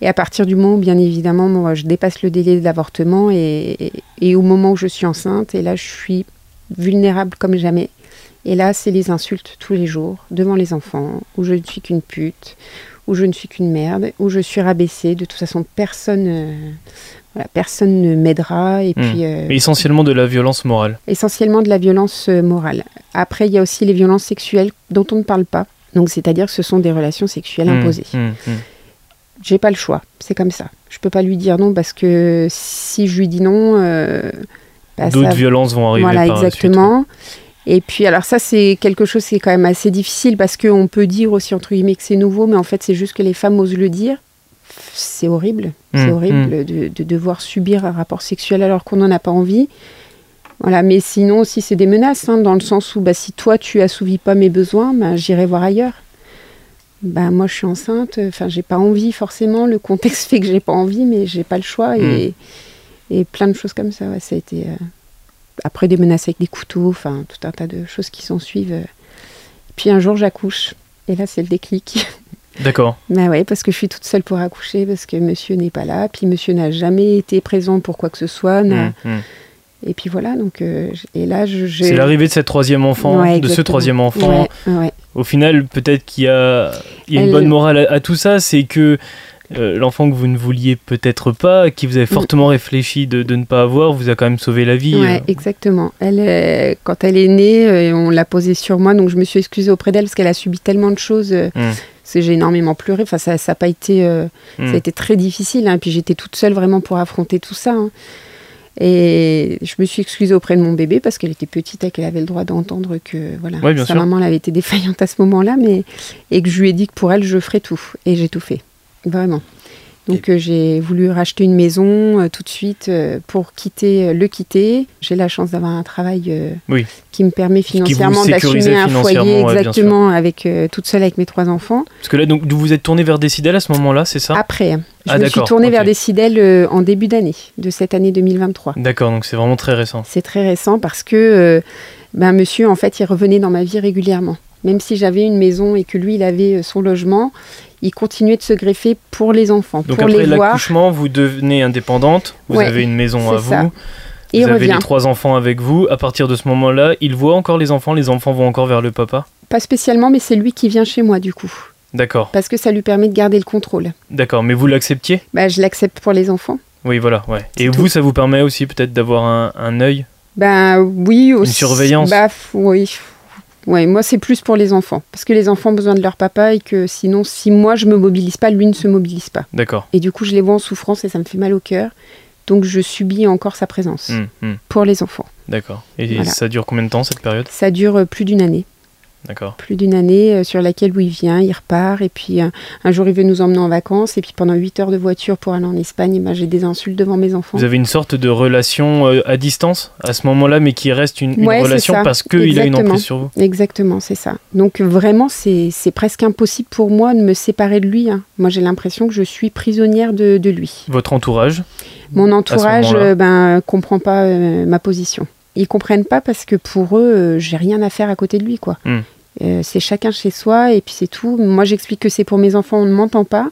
Et à partir du moment où, bien évidemment, moi, je dépasse le délai de l'avortement et, et, et au moment où je suis enceinte, et là, je suis vulnérable comme jamais. Et là, c'est les insultes tous les jours, devant les enfants, où je ne suis qu'une pute, où je ne suis qu'une merde, où je suis rabaissée. De toute façon, personne, euh, voilà, personne ne m'aidera. Et Hmm. puis, euh, Mais essentiellement de la violence morale. essentiellement de la violence euh, morale. Après, il y a aussi les violences sexuelles dont on ne parle pas. Donc, c'est-à-dire que ce sont des relations sexuelles Hum, imposées. hum. J'ai pas le choix, c'est comme ça. Je peux pas lui dire non parce que si je lui dis non, euh, bah, D'autres ça- violences vont arriver voilà par la suite, exactement. Et puis alors ça c'est quelque chose qui est quand même assez difficile parce qu'on peut dire aussi entre guillemets que c'est nouveau, mais en fait c'est juste que les femmes osent le dire. C'est horrible, c'est Mm, horrible de, de devoir subir un rapport sexuel alors qu'on n'en a pas envie. Voilà, mais sinon aussi c'est des menaces hein, dans le sens où bah, si toi tu assouvis pas mes besoins, bah, j'irai voir ailleurs. Bah, moi je suis enceinte, enfin j'ai pas envie forcément, le contexte fait que j'ai pas envie, mais j'ai pas le choix et, et plein de choses comme ça. ouais, ça a été euh, après des menaces avec des couteaux, enfin tout un tas de choses qui s'en suivent. Puis un jour j'accouche et là c'est le déclic. D'accord. bah ouais, parce que je suis toute seule pour accoucher parce que monsieur n'est pas là, puis monsieur n'a jamais été présent pour quoi que ce soit. Hum, hum. Et puis voilà, donc euh, et là je. je- C'est l'arrivée de cette troisième enfant, Ouais, de ce troisième enfant. Ouais, ouais. Au final, peut-être qu'il y a, il y a une bonne morale à, à tout ça, c'est que euh, l'enfant que vous ne vouliez peut-être pas, qui vous avez fortement réfléchi de, de ne pas avoir, vous a quand même sauvé la vie. Ouais, euh. exactement. Elle, euh, quand elle est née, euh, on l'a posée sur moi, donc je me suis excusée auprès d'elle parce qu'elle a subi tellement de choses. euh, Mm. parce que j'ai énormément pleuré. Enfin, ça n'a pas été, ça a été très difficile. Hein. Puis j'étais toute seule vraiment pour affronter tout ça. hein. Et je me suis excusée auprès de mon bébé parce qu'elle était petite et qu'elle avait le droit d'entendre que voilà, Ouais, bien sa sûr. maman elle avait été défaillante à ce moment-là, mais et que je lui ai dit que pour elle je ferais tout et j'ai tout fait, vraiment. Donc euh, j'ai voulu racheter une maison euh, tout de suite euh, pour quitter, le quitter. J'ai la chance d'avoir un travail Oui. qui me permet financièrement d'assumer un foyer exactement avec toute seule avec mes trois enfants. Parce que là, donc, vous êtes tourné vers Décidel à ce moment-là, c'est ça? Après, hein. je Ah, me suis tournée vers Décidel euh, en début d'année, de cette année 2023. D'accord, donc c'est vraiment très récent. C'est très récent parce que euh, ben, monsieur, en fait, il revenait dans ma vie régulièrement. Même si j'avais une maison et que lui, il avait son logement, il continuait de se greffer pour les enfants, Donc pour après les voir. l'accouchement, vous devenez indépendante, vous Ouais, avez une maison à c'est ça. vous, vous il avez revient. les trois enfants avec vous. À partir de ce moment-là, il voit encore les enfants, les enfants vont encore vers le papa? Pas spécialement, mais c'est lui qui vient chez moi, du coup. D'accord, Parce que ça lui permet de garder le contrôle. d'accord, mais vous l'acceptiez? Bah, je l'accepte pour les enfants. Oui, voilà, ouais. Et vous, ça vous permet aussi peut-être d'avoir un, un œil? Ben oui aussi. surveillance? Bah, oui. Ouais, moi c'est plus pour les enfants. Parce que les enfants ont besoin de leur papa et que sinon, si moi je me mobilise pas, lui ne se mobilise pas. D'accord. Et du coup, je les vois en souffrance et ça me fait mal au cœur. Donc je subis encore sa présence Hum, hum, pour les enfants. D'accord. Et Voilà. ça dure combien de temps cette période? Ça dure euh, plus d'une année. Plus d'une année euh, sur laquelle où il vient, il repart. Et puis euh, un jour, il veut nous emmener en vacances. Et puis pendant 8 heures de voiture pour aller en Espagne, ben, j'ai des insultes devant mes enfants. Vous avez une sorte de relation euh, à distance à ce moment-là, mais qui reste une, une Ouais, c'est relation parce qu'il a une emprise sur vous. Exactement, c'est ça. Donc vraiment, c'est presque impossible pour moi de me séparer de lui. hein. Moi, j'ai l'impression que je suis prisonnière de, de lui. Votre entourage Mon entourage euh, ben, comprend pas ma position. Ils comprennent pas parce que pour eux, euh, j'ai rien à faire à côté de lui, quoi. Hmm. Euh, c'est chacun chez soi et puis c'est tout. Moi, j'explique que c'est pour mes enfants, on ne m'entend pas.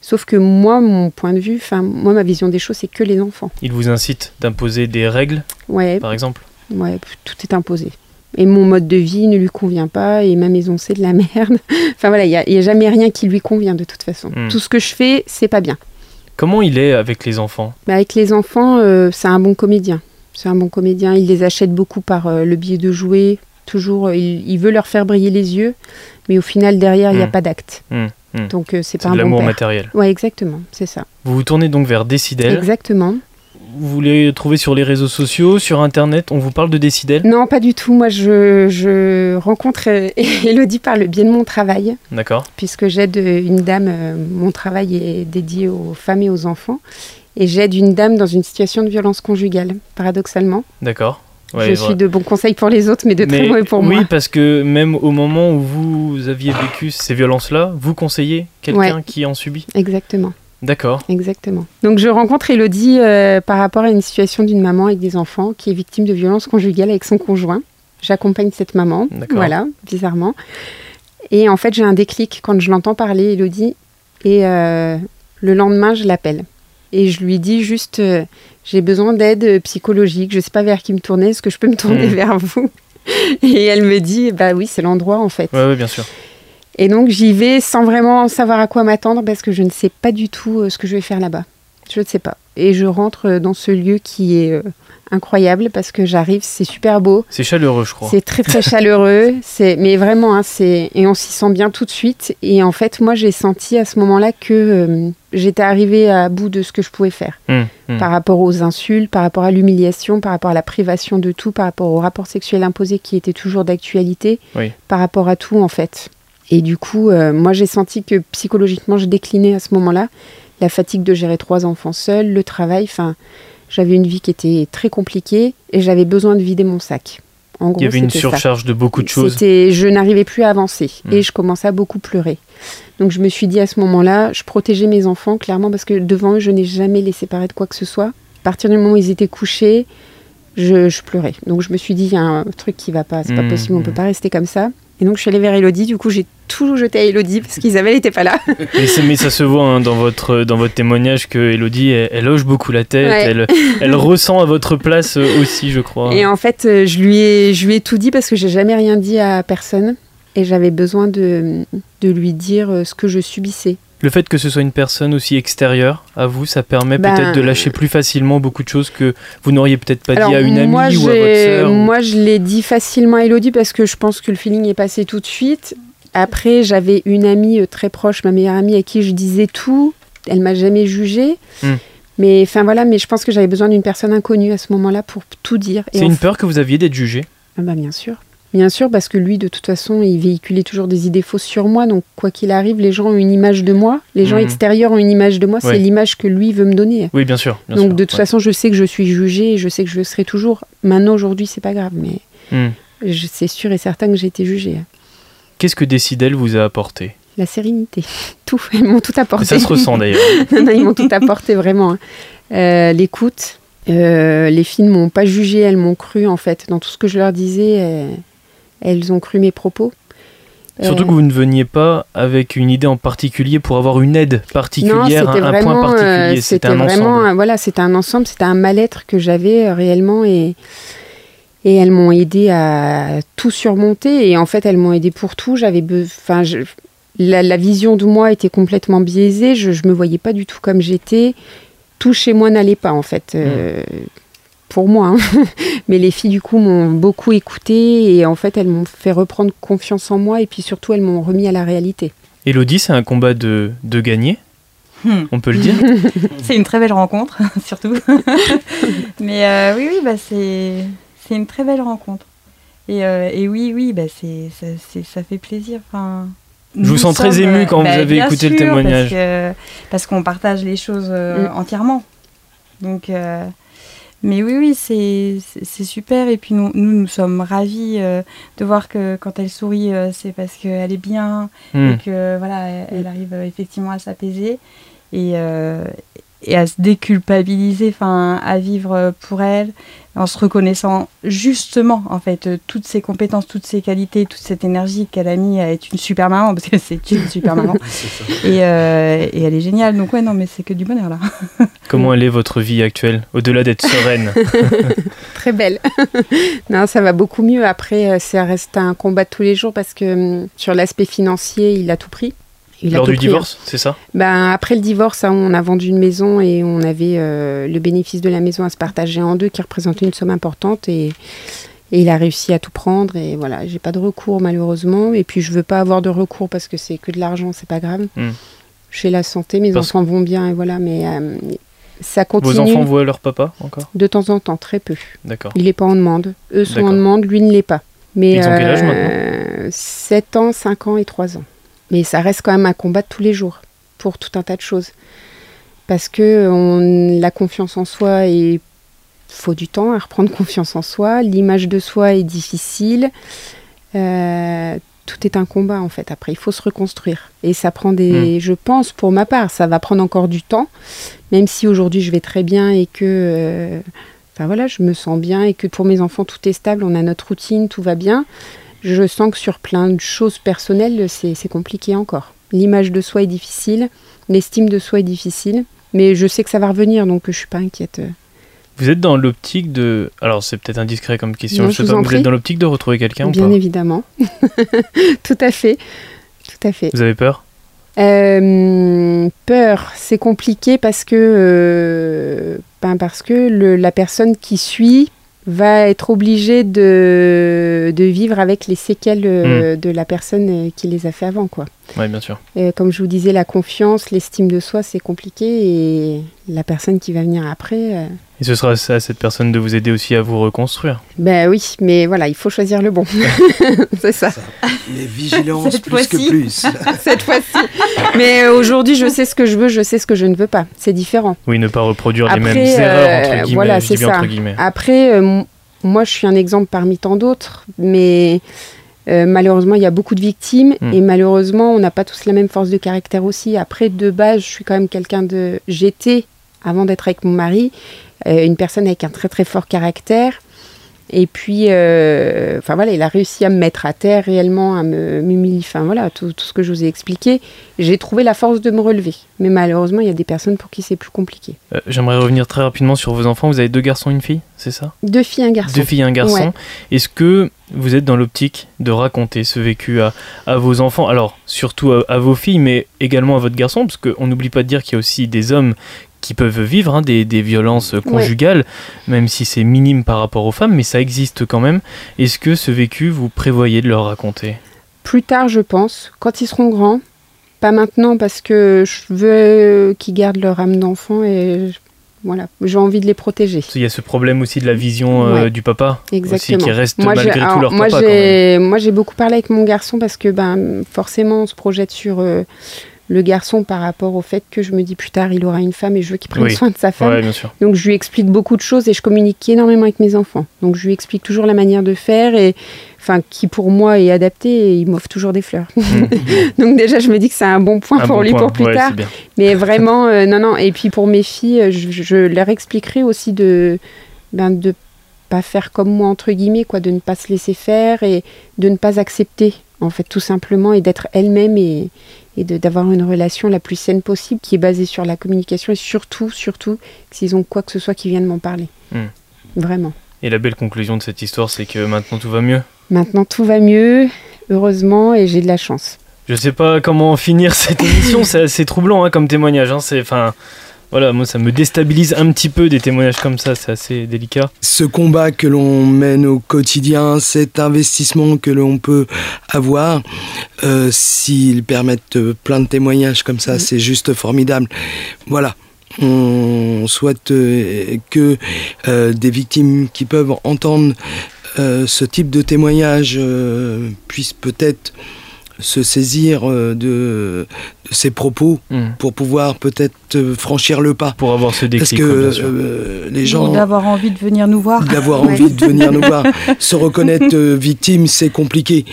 Sauf que moi, mon point de vue, enfin, moi, ma vision des choses, c'est que les enfants. Il vous incite d'imposer des règles, Ouais, par exemple? Ouais, tout est imposé. Et mon mode de vie ne lui convient pas, et ma maison c'est de la merde. enfin voilà, il n'y a, il y a jamais rien qui lui convient de toute façon. Hmm. Tout ce que je fais, c'est pas bien. Comment il est avec les enfants? Mais avec les enfants, euh, c'est un bon comédien. C'est un bon comédien. Il les achète beaucoup par euh, le biais de jouer. Toujours, euh, il, il veut leur faire briller les yeux, mais au final, derrière, il n'y a Hmm. pas d'acte. Hmm, hmm. Donc, euh, c'est pas de un l'amour matériel. Ouais, exactement, c'est ça. Vous vous tournez donc vers Décidel. Exactement. Vous les trouvez sur les réseaux sociaux, sur Internet. On vous parle de Décidel Non, pas du tout. Moi, je, je rencontre euh, Elodie par le biais de mon travail. D'accord. puisque j'aide une dame, mon travail est dédié aux femmes et aux enfants, et j'aide une dame dans une situation de violence conjugale, paradoxalement. D'accord. Ouais, je suis de bons conseils pour les autres, mais de très Mais mauvais pour oui, moi. parce que même au moment où vous aviez vécu ces violences-là, vous conseillez quelqu'un Ouais. qui en subit? Exactement, D'accord. exactement. Donc je rencontre Elodie euh, par rapport à une situation d'une maman avec des enfants qui est victime de violence conjugale avec son conjoint. J'accompagne cette maman, D'accord. voilà, bizarrement. Et en fait, j'ai un déclic quand je l'entends parler, Elodie, et euh, le lendemain, je l'appelle. Et je lui dis juste, euh, j'ai besoin d'aide euh, psychologique, je sais pas vers qui me tourner, est-ce que je peux me tourner Mhm. vers vous Et elle me dit, bah oui, c'est l'endroit en fait. Ouais, bien sûr. Et donc j'y vais sans vraiment savoir à quoi m'attendre parce que je ne sais pas du tout euh, ce que je vais faire là-bas. Je ne sais pas. Et je rentre euh, dans ce lieu qui est incroyable parce que j'arrive, c'est super beau, C'est chaleureux, je crois. c'est très très chaleureux, c'est mais vraiment hein, c'est et on s'y sent bien tout de suite. Et en fait, moi j'ai senti à ce moment-là que euh, j'étais arrivée à bout de ce que je pouvais faire Hum, hum. par rapport aux insultes, par rapport à l'humiliation, par rapport à la privation de tout, par rapport au rapport sexuel imposé qui était toujours d'actualité, Oui. par rapport à tout en fait. Et du coup, euh, moi j'ai senti que psychologiquement je déclinais à ce moment-là, la fatigue de gérer trois enfants seuls, le travail, enfin j'avais une vie qui était très compliquée et j'avais besoin de vider mon sac. En gros, Il y avait une c'était ça. surcharge de beaucoup de choses. Je n'arrivais plus à avancer Mm. et je commençais à beaucoup pleurer. Donc je me suis dit à ce moment-là, je protégeais mes enfants clairement parce que devant eux, je n'ai jamais les séparés de quoi que ce soit. À partir du moment où ils étaient couchés, je, je pleurais. Donc je me suis dit, il y a un truc qui va pas, c'est pas Mm, possible, on mm. peut pas rester comme ça. Et donc je suis allée vers Elodie, du coup j'ai tout jeté à Elodie parce qu'Isabelle n'était pas là. Mais, ça se voit hein, dans, votre, dans votre témoignage que Elodie, elle, elle hoche beaucoup la tête, Ouais. elle, elle ressent à votre place euh, aussi, je crois. Et en fait, euh, je lui ai, je lui ai tout dit parce que j'ai jamais rien dit à personne. Et j'avais besoin de, de lui dire euh, ce que je subissais. Le fait que ce soit une personne aussi extérieure à vous, ça permet Ben- peut-être de lâcher plus facilement beaucoup de choses que vous n'auriez peut-être pas dit à une amie ou à votre sœur. ou- Moi, je l'ai dit facilement à Elodie parce que je pense que le feeling est passé tout de suite. Après, j'avais une amie euh, très proche, ma meilleure amie, à qui je disais tout. Elle m'a jamais jugée. Hmm. Mais enfin voilà, mais je pense que j'avais besoin d'une personne inconnue à ce moment-là pour tout dire. C'est une f- peur que vous aviez d'être jugé Ah bah, bien sûr. Bien sûr, parce que lui, de toute façon, il véhiculait toujours des idées fausses sur moi. Donc, quoi qu'il arrive, les gens ont une image de moi. Les gens Mhm. extérieurs ont une image de moi. Ouais. C'est l'image que lui veut me donner. Oui, bien sûr. bien donc, sûr, de toute ouais. façon, je sais que je suis jugée et je sais que je le serai toujours. Maintenant, aujourd'hui, c'est pas grave, mais Hmm. c'est sûr et certain que j'ai été jugée. Qu'est-ce que Décidel vous a apporté? La sérénité, tout. Elles m'ont tout apporté. Ça se ressent d'ailleurs. non, non, ils m'ont tout apporté vraiment. hein. Euh, L'écoute, euh, les filles ne m'ont pas jugé, elles m'ont cru en fait. Dans tout ce que je leur disais, euh, elles ont cru mes propos. Surtout Euh, que vous ne veniez pas avec une idée en particulier pour avoir une aide non, particulière, c'était un, vraiment, point particulier. C'était un vraiment, ensemble. voilà, c'était un ensemble, c'était un mal-être que j'avais réellement et et elles m'ont aidé à tout surmonter et en fait elles m'ont aidé pour tout. J'avais, enfin, je- la, la vision de moi était complètement biaisée. Je, je me voyais pas du tout comme j'étais. Tout chez moi n'allait pas en fait. euh, Pour moi, hein. mais les filles du coup m'ont beaucoup écouté et en fait elles m'ont fait reprendre confiance en moi et puis surtout elles m'ont remis à la réalité. Elodie, c'est un combat de, de gagner, Hmm. on peut le dire. C'est une très belle rencontre, surtout. Mais euh, oui, oui, bah, c'est c'est une très belle rencontre. Et, euh, et oui, oui, bah, c'est ça, c'est- ça fait plaisir. Enfin, Je vous sens très ému euh, quand vous bah, avez écouté le témoignage. Parce que- parce qu'on partage les choses euh, Mm. entièrement. Donc, euh, mais oui, oui, c'est c'est- c'est super. Et puis nous, nous, nous sommes ravis euh, de voir que quand elle sourit, euh, c'est parce qu'elle est bien, Hmm. et que voilà, elle, elle arrive euh, effectivement à s'apaiser et, euh, et à se déculpabiliser, enfin à vivre euh, pour elle, en se reconnaissant justement en fait euh, toutes ses compétences, toutes ses qualités, toute cette énergie qu'elle a mis à être une super maman parce que c'est une super maman et, euh, et elle est géniale. Donc ouais non mais c'est que du bonheur là. Comment elle est votre vie actuelle, au-delà d'être sereine? Très belle. non, ça va beaucoup mieux. Après, ça reste un combat de tous les jours parce que hum, sur l'aspect financier, il a tout pris. Il a Lors tout du pris, hein. divorce, c'est ça? Ben, après le divorce, hein, on a vendu une maison et on avait euh, le bénéfice de la maison à se partager en deux qui représentait une somme importante et, et il a réussi à tout prendre et voilà, j'ai pas de recours malheureusement et puis je veux pas avoir de recours parce que c'est que de l'argent, c'est pas grave. Hmm. J'ai la santé, mes Parce- enfants vont bien et voilà, mais euh, ça continue Vos enfants voient leur papa encore? De temps en temps, très peu. D'accord. Il n'est pas en demande. Eux sont en demande, lui ne l'est pas. Mais, Ils ont quel âge euh, 7 ans, 5 ans et 3 ans. Mais ça reste quand même un combat de tous les jours pour tout un tas de choses. Parce que on, la confiance en soi, il faut du temps à reprendre confiance en soi. L'image de soi est difficile. Euh, tout est un combat en fait. Après, il faut se reconstruire. Et ça prend des. Je pense, pour ma part, ça va prendre encore du temps. Même si aujourd'hui je vais très bien et que. euh, Enfin voilà, je me sens bien et que pour mes enfants tout est stable, on a notre routine, tout va bien. Je sens que sur plein de choses personnelles, c'est compliqué encore. L'image de soi est difficile, l'estime de soi est difficile, mais je sais que ça va revenir, donc je suis pas inquiète. Vous êtes dans l'optique de. Alors, c'est peut-être indiscret comme question, Non, je je vous pas, en vous prie. êtes dans l'optique de retrouver quelqu'un ou Bien pas évidemment. tout à fait. Tout à fait. Vous avez peur? Euh, peur, c'est compliqué parce que, euh, ben parce que le- la personne qui suit va être obligée de, de vivre avec les séquelles euh, de la personne euh, qui les a fait avant. Quoi. Oui, bien sûr. Euh, comme je vous disais, la confiance, l'estime de soi, c'est compliqué et la personne qui va venir après, euh, Et ce sera à cette personne de vous aider aussi à vous reconstruire. ben oui, mais voilà, il faut choisir le bon. c'est ça. Mais vigilance plus que plus. cette fois-ci. Mais euh, aujourd'hui, je sais ce que je veux, je sais ce que je ne veux pas. C'est différent. Oui, ne pas reproduire les Après, mêmes erreurs, entre guillemets. voilà, je c'est ça. entre guillemets. Après, euh, m- moi, je suis un exemple parmi tant d'autres, mais euh, malheureusement, il y a beaucoup de victimes Mm. et malheureusement, on n'a pas tous la même force de caractère aussi. Après, de base, je suis quand même quelqu'un de. J'étais, avant d'être avec mon mari, euh, une personne avec un très très fort caractère. Et puis, euh, enfin voilà, il a réussi à me mettre à terre réellement, à me m'humilier, enfin voilà, tout, tout ce que je vous ai expliqué. J'ai trouvé la force de me relever. Mais malheureusement, il y a des personnes pour qui c'est plus compliqué. Euh, J'aimerais revenir très rapidement sur vos enfants. Vous avez deux garçons et une fille, c'est ça? Deux filles, un garçon. Deux filles un garçon. Ouais. Est-ce que vous êtes dans l'optique de raconter ce vécu à, à vos enfants? Alors, surtout à, à vos filles, mais également à votre garçon, parce qu'on n'oublie pas de dire qu'il y a aussi des hommes qui peuvent vivre hein, des, des violences conjugales, même si c'est minime par rapport aux femmes, mais ça existe quand même. Est-ce que ce vécu, vous prévoyez de leur raconter? Plus tard, je pense, quand ils seront grands. Pas maintenant parce que je veux qu'ils gardent leur âme d'enfant et voilà, j'ai envie de les protéger. Il y a ce problème aussi de la vision euh, Ouais. du papa Exactement. aussi qui reste Moi, malgré tout alors, leur moi, papa quand même. j'ai, moi, j'ai beaucoup parlé avec mon garçon parce que ben, forcément, on se projette sur euh, le garçon par rapport au fait que je me dis plus tard, il aura une femme et je veux qu'il prenne Oui. soin de sa femme. Ouais, bien sûr. Donc, je lui explique beaucoup de choses et je communique énormément avec mes enfants. Donc, je lui explique toujours la manière de faire et enfin, qui pour moi est adaptée et il m'offre toujours des fleurs. Donc, déjà, je me dis que c'est un bon point Un pour bon lui point. pour plus Ouais, tard. Mais vraiment, euh, non, non. Et puis pour mes filles, euh, je, je leur expliquerai aussi de ben, de pas faire comme moi entre guillemets, quoi, de ne pas se laisser faire et de ne pas accepter, en fait, tout simplement, et d'être elle-même et, et d'avoir une relation la plus saine possible, qui est basée sur la communication et surtout, surtout, s'ils ont quoi que ce soit qui vienne m'en parler. Hmm. Vraiment. Et la belle conclusion de cette histoire, c'est que maintenant tout va mieux? Maintenant, tout va mieux, heureusement, et j'ai de la chance. Je sais pas comment finir cette émission, c'est assez troublant hein, comme témoignage. Hein. C'est, enfin, voilà, moi ça me déstabilise un petit peu des témoignages comme ça, c'est assez délicat. Ce combat que l'on mène au quotidien, cet investissement que l'on peut avoir, euh, s'ils permettent plein de témoignages comme ça, c'est juste formidable. Voilà. On souhaite euh, que euh, des victimes qui peuvent entendre euh, ce type de témoignage euh, puissent peut-être se saisir de, ces propos Hmm. pour pouvoir peut-être euh, franchir le pas. Pour avoir ce Parce déclic, que bien sûr. euh, les gens d'avoir envie de venir nous voir. d'avoir Ouais. envie de venir nous voir. Se reconnaître euh, victime, c'est compliqué.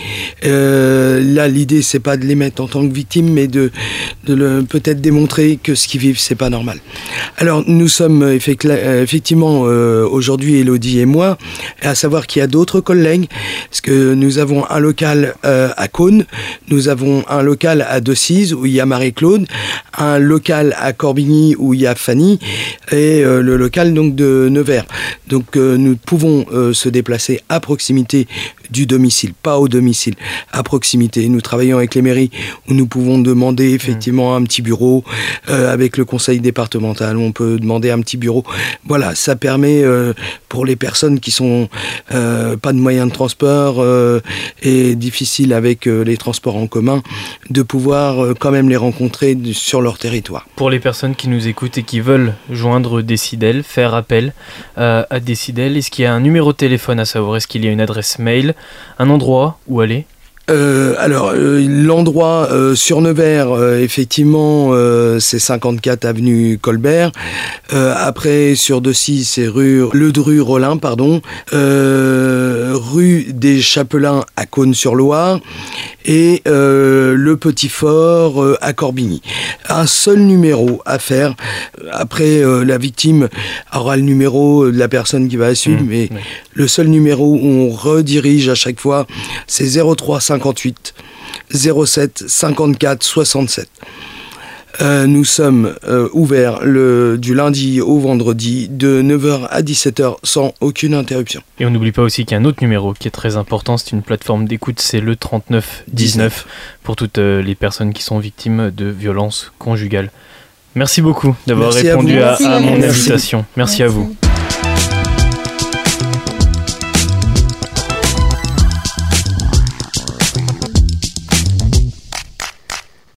Euh, là, l'idée, c'est pas de les mettre en tant que victime, mais de, de le- peut-être démontrer que ce qu'ils vivent, c'est pas normal. Alors, nous sommes effect- effectivement euh, aujourd'hui, Elodie et moi, à savoir qu'il y a d'autres collègues, parce que nous avons un local euh, à Cône, nous avons un local à Decize où il y a Marie-Claude, un local à Corbigny où il y a Fanny, et euh, le local donc de Nevers. Donc euh, nous pouvons euh, se déplacer à proximité du domicile, pas au domicile, à proximité. Nous travaillons avec les mairies où nous pouvons demander effectivement un petit bureau. Euh, avec le conseil départemental, on peut demander un petit bureau. Voilà, ça permet euh, pour les personnes qui sont euh, pas de moyens de transport et difficiles avec les transports en commun, de pouvoir quand même les rencontrer sur leur territoire. Pour les personnes qui nous écoutent et qui veulent joindre Décidel, faire appel à Décidel, est-ce qu'il y a un numéro de téléphone à savoir? Est-ce qu'il y a une adresse mail? Un endroit où aller Euh, alors, euh, l'endroit euh, sur Nevers, effectivement, c'est 54 avenue Colbert. Après, sur Decy, c'est rue Le Dru Rollin, pardon. Rue des Chapelains à Cône-sur-Loire. Et le Petit Fort à Corbigny. Un seul numéro à faire. Après, la victime aura le numéro de la personne qui va suivre, Mmh, mais oui. le seul numéro où on redirige à chaque fois, c'est 03 58 07 54 67. Euh, nous sommes euh, ouverts le, du lundi au vendredi de 9h à 17h sans aucune interruption. Et on n'oublie pas aussi qu'il y a un autre numéro qui est très important, c'est une plateforme d'écoute, c'est le 3919 pour toutes euh, les personnes qui sont victimes de violences conjugales. Merci beaucoup d'avoir à répondu à, Merci. à mon Merci. invitation. Merci à vous. Merci.